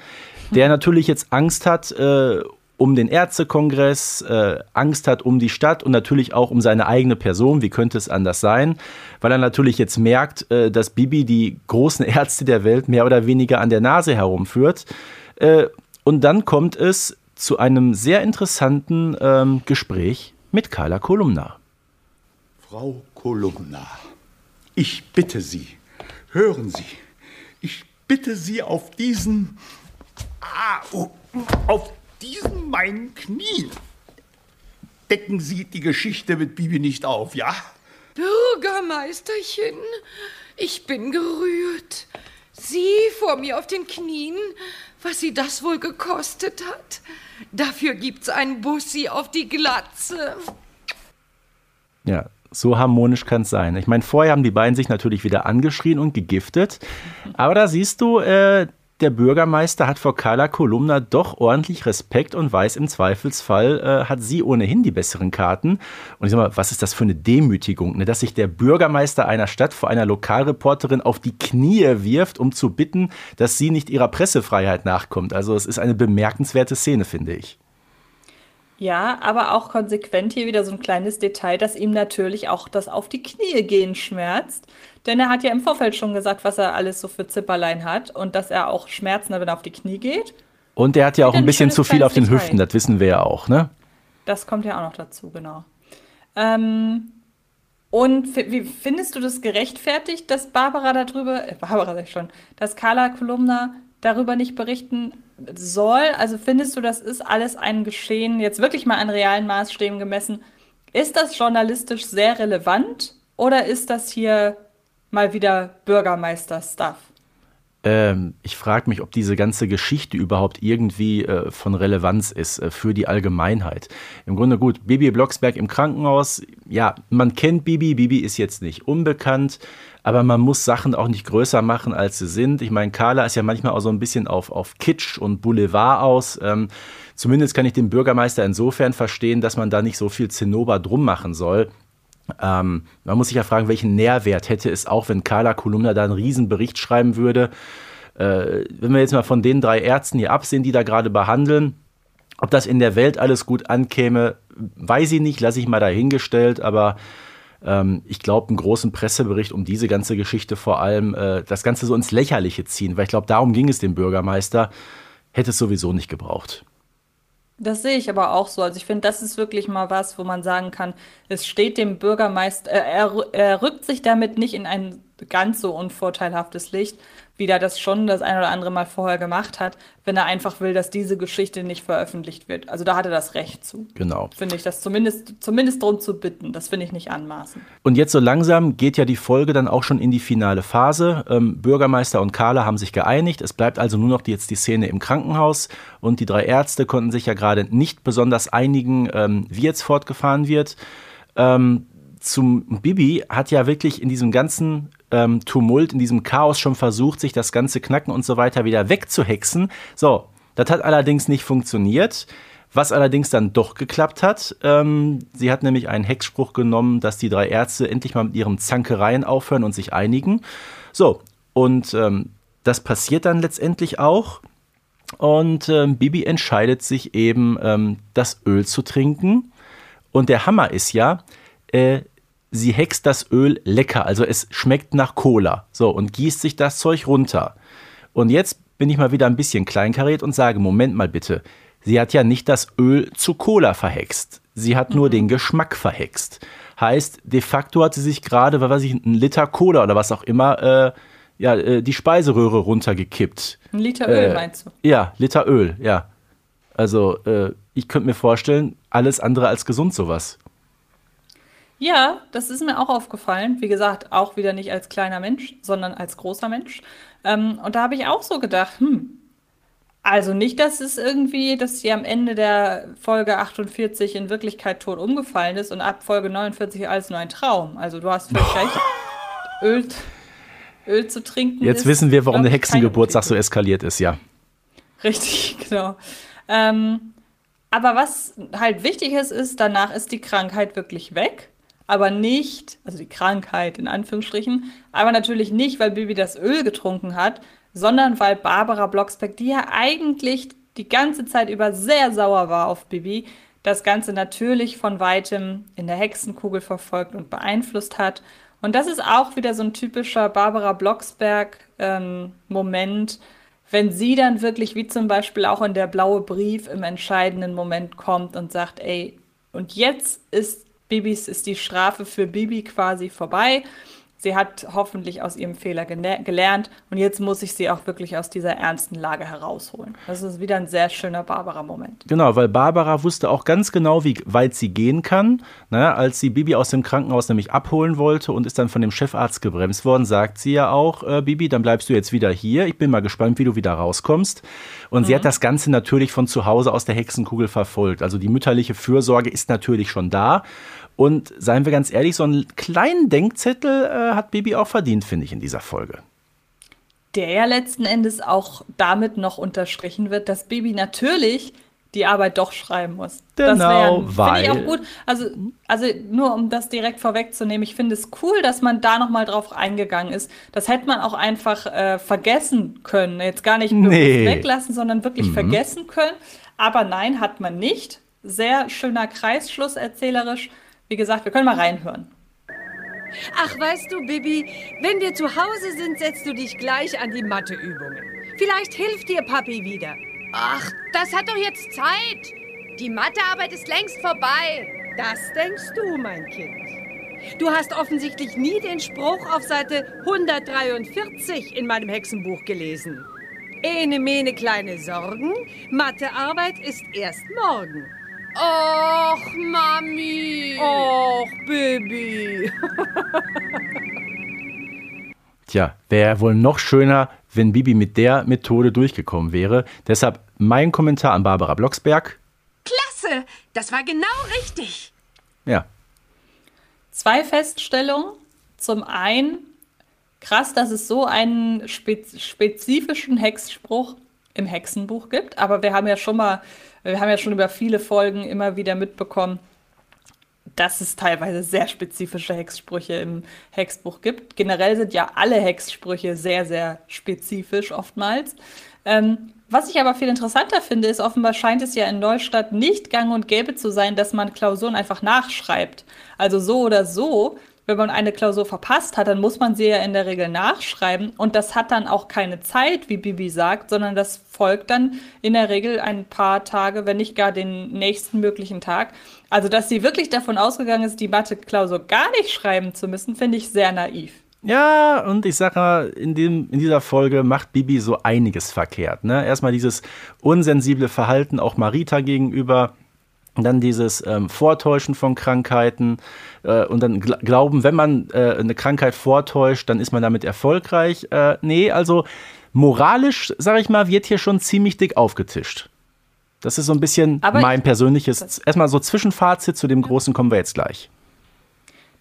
der natürlich jetzt Angst hat äh, um den Ärztekongress, äh, Angst hat um die Stadt und natürlich auch um seine eigene Person. Wie könnte es anders sein? Weil er natürlich jetzt merkt, äh, dass Bibi die großen Ärzte der Welt mehr oder weniger an der Nase herumführt. Äh, und dann kommt es zu einem sehr interessanten ähm, Gespräch mit Carla Kolumna. Frau Kolumna, ich bitte Sie, hören Sie, ich bitte Sie auf diesen, ah, oh, auf diesen meinen Knien. Decken Sie die Geschichte mit Bibi nicht auf, ja? Bürgermeisterchen, ich bin gerührt. Sie vor mir auf den Knien, was sie das wohl gekostet hat. Dafür gibt's ein Bussi auf die Glatze. Ja, so harmonisch kann es sein. Ich meine, vorher haben die beiden sich natürlich wieder angeschrien und gegiftet. Aber da siehst du, äh, der Bürgermeister hat vor Carla Kolumna doch ordentlich Respekt und weiß im Zweifelsfall, äh, hat sie ohnehin die besseren Karten. Und ich sag mal, was ist das für eine Demütigung, ne? dass sich der Bürgermeister einer Stadt vor einer Lokalreporterin auf die Knie wirft, um zu bitten, dass sie nicht ihrer Pressefreiheit nachkommt. Also es ist eine bemerkenswerte Szene, finde ich. Ja, aber auch konsequent hier wieder so ein kleines Detail, dass ihm natürlich auch das auf die Knie gehen schmerzt. Denn er hat ja im Vorfeld schon gesagt, was er alles so für Zipperlein hat und dass er auch Schmerzen hat, wenn er auf die Knie geht. Und er hat ja auch ein bisschen zu viel auf den Hüften, das wissen wir ja auch, ne? Das kommt ja auch noch dazu, genau. Ähm, und wie findest du das gerechtfertigt, dass Barbara darüber, äh, Barbara sag ich schon, dass Carla Kolumna darüber nicht berichten soll? Also findest du, das ist alles ein Geschehen, jetzt wirklich mal an realen Maßstäben gemessen? Ist das journalistisch sehr relevant oder ist das hier mal wieder Bürgermeister-Stuff? Ähm, ich frage mich, ob diese ganze Geschichte überhaupt irgendwie äh, von Relevanz ist äh, für die Allgemeinheit. Im Grunde gut, Bibi Blocksberg im Krankenhaus, ja, man kennt Bibi, Bibi ist jetzt nicht unbekannt, aber man muss Sachen auch nicht größer machen, als sie sind. Ich meine, Carla ist ja manchmal auch so ein bisschen auf, auf Kitsch und Boulevard aus. Ähm, zumindest kann ich den Bürgermeister insofern verstehen, dass man da nicht so viel Zinnober drum machen soll. Ähm, man muss sich ja fragen, welchen Nährwert hätte es auch, wenn Carla Kolumna da einen Riesenbericht schreiben würde. Äh, wenn wir jetzt mal von den drei Ärzten hier absehen, die da gerade behandeln, ob das in der Welt alles gut ankäme, weiß ich nicht, lasse ich mal dahingestellt, aber ähm, ich glaube, einen großen Pressebericht um diese ganze Geschichte vor allem, äh, das Ganze so ins Lächerliche ziehen, weil ich glaube, darum ging es dem Bürgermeister, hätte es sowieso nicht gebraucht. Das sehe ich aber auch so. Also ich finde, das ist wirklich mal was, wo man sagen kann, es steht dem Bürgermeister, er, er rückt sich damit nicht in ein ganz so unvorteilhaftes Licht, wie er das schon das ein oder andere Mal vorher gemacht hat, wenn er einfach will, dass diese Geschichte nicht veröffentlicht wird. Also da hat er das Recht zu. Genau. Finde ich das zumindest, zumindest darum zu bitten. Das finde ich nicht anmaßend. Und jetzt so langsam geht ja die Folge dann auch schon in die finale Phase. Ähm, Bürgermeister und Carla haben sich geeinigt. Es bleibt also nur noch die, jetzt die Szene im Krankenhaus. Und die drei Ärzte konnten sich ja gerade nicht besonders einigen, ähm, wie jetzt fortgefahren wird. Ähm, zum Bibi hat ja wirklich in diesem ganzen ähm, Tumult, in diesem Chaos schon versucht, sich das ganze Knacken und so weiter wieder wegzuhexen. So, das hat allerdings nicht funktioniert. Was allerdings dann doch geklappt hat, ähm, sie hat nämlich einen Hexspruch genommen, dass die drei Ärzte endlich mal mit ihren Zankereien aufhören und sich einigen. So, und ähm, das passiert dann letztendlich auch. Und ähm, Bibi entscheidet sich eben, ähm, das Öl zu trinken. Und der Hammer ist ja, äh, sie hext das Öl lecker, also es schmeckt nach Cola. So, und gießt sich das Zeug runter. Und jetzt bin ich mal wieder ein bisschen kleinkariert und sage, Moment mal bitte, sie hat ja nicht das Öl zu Cola verhext. Sie hat nur den Geschmack verhext. Heißt, de facto hat sie sich gerade, was weiß ich, ein Liter Cola oder was auch immer, äh, ja, äh, die Speiseröhre runtergekippt. Ein Liter Öl, Äh, meinst du? Ja, Liter Öl, ja. Also, äh, ich könnte mir vorstellen, alles andere als gesund sowas. Ja, das ist mir auch aufgefallen. Wie gesagt, auch wieder nicht als kleiner Mensch, sondern als großer Mensch. Ähm, und da habe ich auch so gedacht, hm, also nicht, dass es irgendwie, dass sie am Ende der Folge 48 in Wirklichkeit tot umgefallen ist und ab Folge 49 alles nur ein Traum. Also du hast völlig recht. Öl, Öl zu trinken. Jetzt ist, wissen wir, warum der Hexengeburtstag so eskaliert ist, ja. Richtig, genau. Ähm, aber was halt wichtig ist, ist, danach ist die Krankheit wirklich weg. Aber nicht, also die Krankheit in Anführungsstrichen, aber natürlich nicht, weil Bibi das Öl getrunken hat, sondern weil Barbara Blocksberg, die ja eigentlich die ganze Zeit über sehr sauer war auf Bibi, das Ganze natürlich von weitem in der Hexenkugel verfolgt und beeinflusst hat. Und das ist auch wieder so ein typischer Barbara Blocksberg-Moment, wenn sie dann wirklich, wie zum Beispiel auch in der blaue Brief, im entscheidenden Moment kommt und sagt, ey, und jetzt ist Bibis, ist die Strafe für Bibi quasi vorbei. Sie hat hoffentlich aus ihrem Fehler gelernt und jetzt muss ich sie auch wirklich aus dieser ernsten Lage herausholen. Das ist wieder ein sehr schöner Barbara-Moment. Genau, weil Barbara wusste auch ganz genau, wie weit sie gehen kann. Ne, als sie Bibi aus dem Krankenhaus nämlich abholen wollte und ist dann von dem Chefarzt gebremst worden, sagt sie ja auch, äh, Bibi, dann bleibst du jetzt wieder hier. Ich bin mal gespannt, wie du wieder rauskommst. Und sie hat das Ganze natürlich von zu Hause aus der Hexenkugel verfolgt. Also die mütterliche Fürsorge ist natürlich schon da. Und seien wir ganz ehrlich, so einen kleinen Denkzettel äh, hat Bibi auch verdient, finde ich, in dieser Folge. Der ja letzten Endes auch damit noch unterstrichen wird, dass Bibi natürlich die Arbeit doch schreiben muss. das Genau, wär- Finde ich auch gut. Also, also nur um das direkt vorwegzunehmen, ich finde es cool, dass man da nochmal drauf eingegangen ist. Das hätte man auch einfach äh, vergessen können. Jetzt gar nicht Nee. weglassen, sondern wirklich Mhm. vergessen können. Aber nein, hat man nicht. Sehr schöner Kreisschluss erzählerisch. Wie gesagt, wir können mal reinhören. Ach, weißt du, Bibi, wenn wir zu Hause sind, setzt du dich gleich an die Matheübungen. Vielleicht hilft dir Papi wieder. Ach, das hat doch jetzt Zeit. Die Mathearbeit ist längst vorbei. Das denkst du, mein Kind. Du hast offensichtlich nie den Spruch auf Seite 143 in meinem Hexenbuch gelesen. Ene, mene, kleine Sorgen. Mathearbeit ist erst morgen. Och, Mami. Och, Baby. Tja, wäre wohl noch schöner, wenn Bibi mit der Methode durchgekommen wäre. Deshalb mein Kommentar an Barbara Blocksberg. Klasse. Das war genau richtig. Ja, Zwei Feststellungen. Zum einen, krass, dass es so einen spez spezifischen Hexspruch im Hexenbuch gibt. Aber wir haben ja schon mal, wir haben ja schon über viele Folgen immer wieder mitbekommen, dass es teilweise sehr spezifische Hexsprüche im Hexbuch gibt. Generell sind ja alle Hexsprüche sehr, sehr spezifisch oftmals. Ähm, was ich aber viel interessanter finde, ist, offenbar scheint es ja in Neustadt nicht gang und gäbe zu sein, dass man Klausuren einfach nachschreibt. Also so oder so, wenn man eine Klausur verpasst hat, dann muss man sie ja in der Regel nachschreiben. Und das hat dann auch keine Zeit, wie Bibi sagt, sondern das folgt dann in der Regel ein paar Tage, wenn nicht gar den nächsten möglichen Tag. Also, dass sie wirklich davon ausgegangen ist, die Mathe-Klausur gar nicht schreiben zu müssen, finde ich sehr naiv. Ja, und ich sage mal, in, dem, in dieser Folge macht Bibi so einiges verkehrt. Ne? Erstmal dieses unsensible Verhalten auch Marita gegenüber. Dann dieses ähm, Vortäuschen von Krankheiten äh, und dann gl glauben, wenn man äh, eine Krankheit vortäuscht, dann ist man damit erfolgreich. Äh, nee, also moralisch, sage ich mal, wird hier schon ziemlich dick aufgetischt. Das ist so ein bisschen Aber mein ich- persönliches, erstmal so Zwischenfazit zu dem Großen kommen wir jetzt gleich.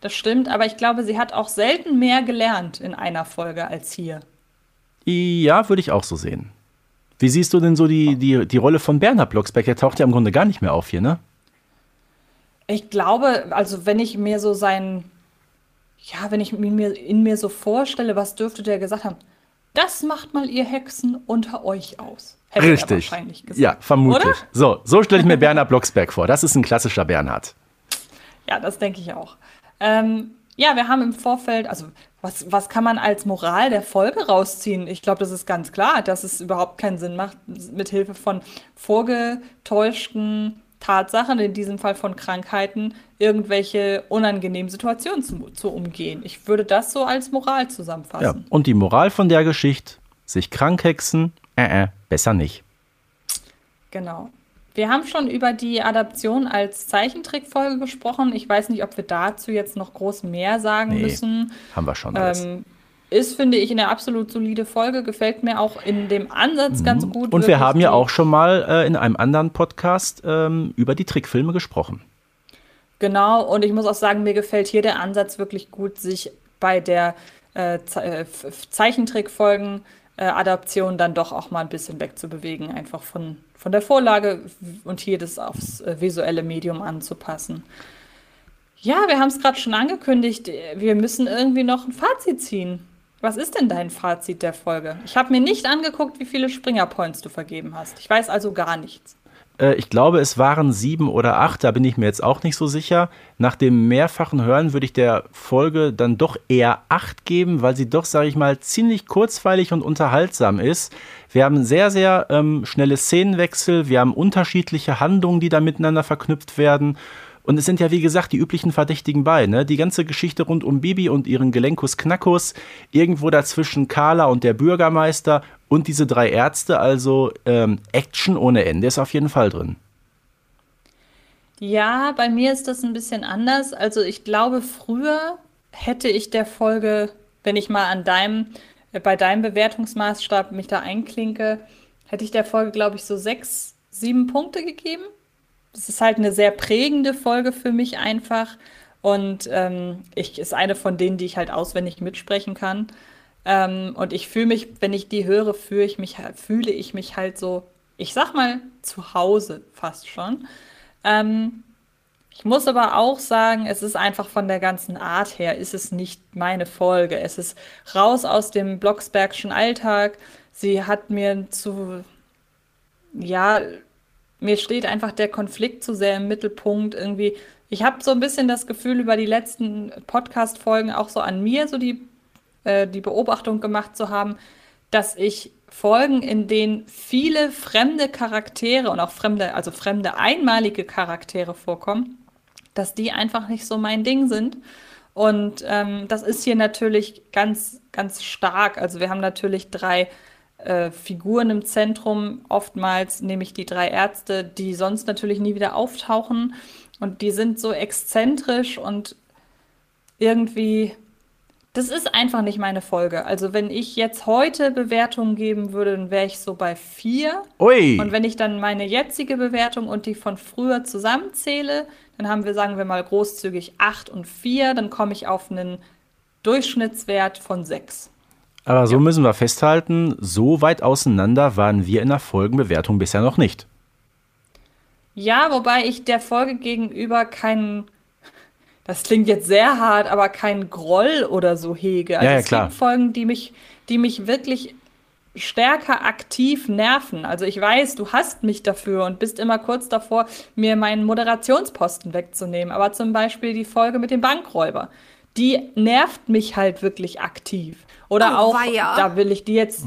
Das stimmt, aber ich glaube, sie hat auch selten mehr gelernt in einer Folge als hier. Ja, würde ich auch so sehen. Wie siehst du denn so die, die, die Rolle von Bernhard Blocksberg? Der taucht ja im Grunde gar nicht mehr auf hier, ne? Ich glaube, also wenn ich mir so sein, ja, wenn ich ihn mir, in mir so vorstelle, was dürfte der gesagt haben? Das macht mal ihr Hexen unter euch aus. Hätte er Richtig. wahrscheinlich gesagt. Ja, vermutlich. Oder? So, so stelle ich mir Bernhard Blocksberg vor. Das ist ein klassischer Bernhard. Ja, das denke ich auch. Ähm, ja, wir haben im Vorfeld, also was, was kann man als Moral der Folge rausziehen? Ich glaube, das ist ganz klar, dass es überhaupt keinen Sinn macht, mit Hilfe von vorgetäuschten Tatsachen, in diesem Fall von Krankheiten, irgendwelche unangenehmen Situationen zu, zu umgehen. Ich würde das so als Moral Ja. zusammenfassen. Und die Moral von der Geschichte, sich krank hexen, äh, äh, besser nicht. Genau. Wir haben schon über die Adaption als Zeichentrickfolge gesprochen. Ich weiß nicht, ob wir dazu jetzt noch groß mehr sagen Nee, müssen. haben wir schon. Ähm, ist, finde ich, eine absolut solide Folge. Gefällt mir auch in dem Ansatz ganz gut. Mhm. Und wir haben ja auch schon mal äh, in einem anderen Podcast ähm, über die Trickfilme gesprochen. Genau, und ich muss auch sagen, mir gefällt hier der Ansatz wirklich gut, sich bei der äh, Ze äh, Zeichentrickfolgen äh, Adaption dann doch auch mal ein bisschen wegzubewegen, einfach von, von der Vorlage und hier das aufs äh, visuelle Medium anzupassen. Ja, wir haben es gerade schon angekündigt, wir müssen irgendwie noch ein Fazit ziehen. Was ist denn dein Fazit der Folge? Ich habe mir nicht angeguckt, wie viele Springer-Points du vergeben hast. Ich weiß also gar nichts. Äh, ich glaube, es waren sieben oder acht, da bin ich mir jetzt auch nicht so sicher. Nach dem mehrfachen Hören würde ich der Folge dann doch eher acht geben, weil sie doch, sage ich mal, ziemlich kurzweilig und unterhaltsam ist. Wir haben sehr, sehr ähm, schnelle Szenenwechsel, wir haben unterschiedliche Handlungen, die da miteinander verknüpft werden. Und es sind ja, wie gesagt, die üblichen Verdächtigen bei. Ne? Die ganze Geschichte rund um Bibi und ihren Gelenkus Knackus. Irgendwo dazwischen Carla und der Bürgermeister und diese drei Ärzte. Also ähm, Action ohne Ende ist auf jeden Fall drin. Ja, bei mir ist das ein bisschen anders. Also ich glaube, früher hätte ich der Folge, wenn ich mal an deinem, äh, bei deinem Bewertungsmaßstab mich da einklinke, hätte ich der Folge, glaube ich, so sechs, sieben Punkte gegeben. Das ist halt eine sehr prägende Folge für mich einfach. Und ähm, ich ist eine von denen, die ich halt auswendig mitsprechen kann. Ähm, und ich fühle mich, wenn ich die höre, fühle ich mich, fühle ich mich halt so, ich sag mal, zu Hause fast schon. Ähm, ich muss aber auch sagen, es ist einfach von der ganzen Art her, ist es nicht meine Folge. Es ist raus aus dem Blocksbergschen Alltag. Sie hat mir zu, ja, mir steht einfach der Konflikt zu sehr im Mittelpunkt irgendwie. Ich habe so ein bisschen das Gefühl, über die letzten Podcast-Folgen auch so an mir so die, äh, die Beobachtung gemacht zu haben, dass ich Folgen, in denen viele fremde Charaktere und auch fremde, also fremde einmalige Charaktere vorkommen, dass die einfach nicht so mein Ding sind. Und ähm, das ist hier natürlich ganz, ganz stark. Also wir haben natürlich drei äh, Figuren im Zentrum, oftmals nämlich die drei Ärzte, die sonst natürlich nie wieder auftauchen. Und die sind so exzentrisch und irgendwie, das ist einfach nicht meine Folge. Also wenn ich jetzt heute Bewertungen geben würde, dann wäre ich so bei vier. Ui. Und wenn ich dann meine jetzige Bewertung und die von früher zusammenzähle, dann haben wir, sagen wir mal, großzügig acht und vier, dann komme ich auf einen Durchschnittswert von sechs. Aber so müssen wir festhalten, so weit auseinander waren wir in der Folgenbewertung bisher noch nicht. Ja, wobei ich der Folge gegenüber keinen, das klingt jetzt sehr hart, aber keinen Groll oder so hege. Also Ja, ja, es klar. gibt Folgen, die mich, die mich wirklich stärker aktiv nerven. Also ich weiß, du hasst mich dafür und bist immer kurz davor, mir meinen Moderationsposten wegzunehmen. Aber zum Beispiel die Folge mit dem Bankräuber, die nervt mich halt wirklich aktiv. Oder Oh, auch, weia. da will ich die jetzt,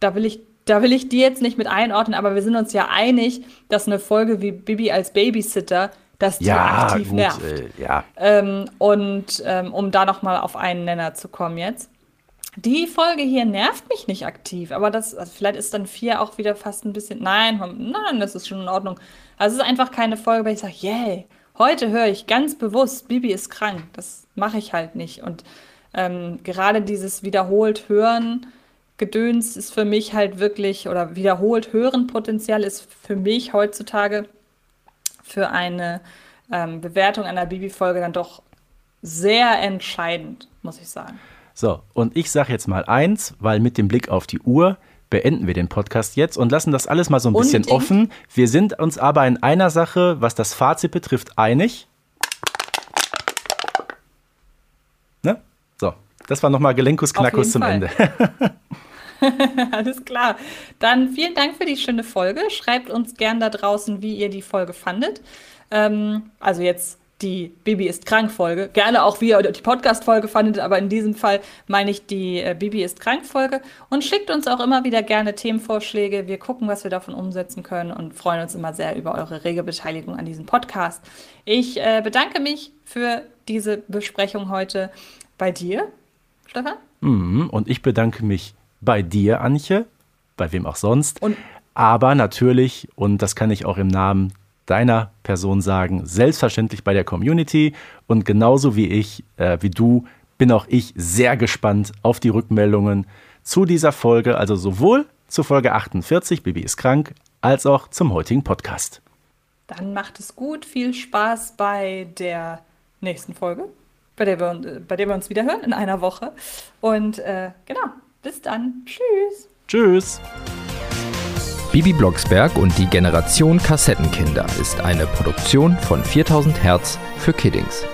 da will ich, da will ich die jetzt nicht mit einordnen, aber wir sind uns ja einig, dass eine Folge wie Bibi als Babysitter, dass die Ja, aktiv gut, nervt. äh, ja. Ähm, und ähm, um da noch mal auf einen Nenner zu kommen jetzt. Die Folge hier nervt mich nicht aktiv, aber das, also vielleicht ist dann vier auch wieder fast ein bisschen. Nein, nein, das ist schon in Ordnung. Also es ist einfach keine Folge, weil ich sage, yay, heute höre ich ganz bewusst, Bibi ist krank. Das mache ich halt nicht. Und ähm, gerade dieses wiederholt Hören, Gedöns ist für mich halt wirklich, oder wiederholt Hören Potenzial ist für mich heutzutage für eine ähm, Bewertung einer Bibi-Folge dann doch sehr entscheidend, muss ich sagen. So, und ich sage jetzt mal eins, weil mit dem Blick auf die Uhr beenden wir den Podcast jetzt und lassen das alles mal so ein bisschen Unbedingt. offen. Wir sind uns aber in einer Sache, was das Fazit betrifft, einig. Ne? So, das war nochmal Gelenkus Knackus zum Fall. Ende. Alles klar. Dann vielen Dank für die schöne Folge. Schreibt uns gern da draußen, wie ihr die Folge fandet. Ähm, also jetzt die Bibi ist krank Folge. Gerne auch, wie ihr die Podcast-Folge fandet, aber in diesem Fall meine ich die äh, Bibi ist krank Folge. Und schickt uns auch immer wieder gerne Themenvorschläge. Wir gucken, was wir davon umsetzen können und freuen uns immer sehr über eure rege Beteiligung an diesem Podcast. Ich äh, bedanke mich für diese Besprechung heute bei dir, Stefan. Mhm, Und ich bedanke mich bei dir, Antje, bei wem auch sonst. Und- aber natürlich, und das kann ich auch im Namen deiner Person sagen, selbstverständlich bei der Community. Und genauso wie ich, äh, wie du, bin auch ich sehr gespannt auf die Rückmeldungen zu dieser Folge, also sowohl zu Folge 48, Bibi ist krank, als auch zum heutigen Podcast. Dann macht es gut. Viel Spaß bei der nächsten Folge, bei der wir, bei der wir uns wieder hören in einer Woche. Und äh, genau, bis dann. Tschüss. Tschüss. Bibi Blocksberg und die Generation Kassettenkinder ist eine Produktion von 4000 Hertz für Kiddings.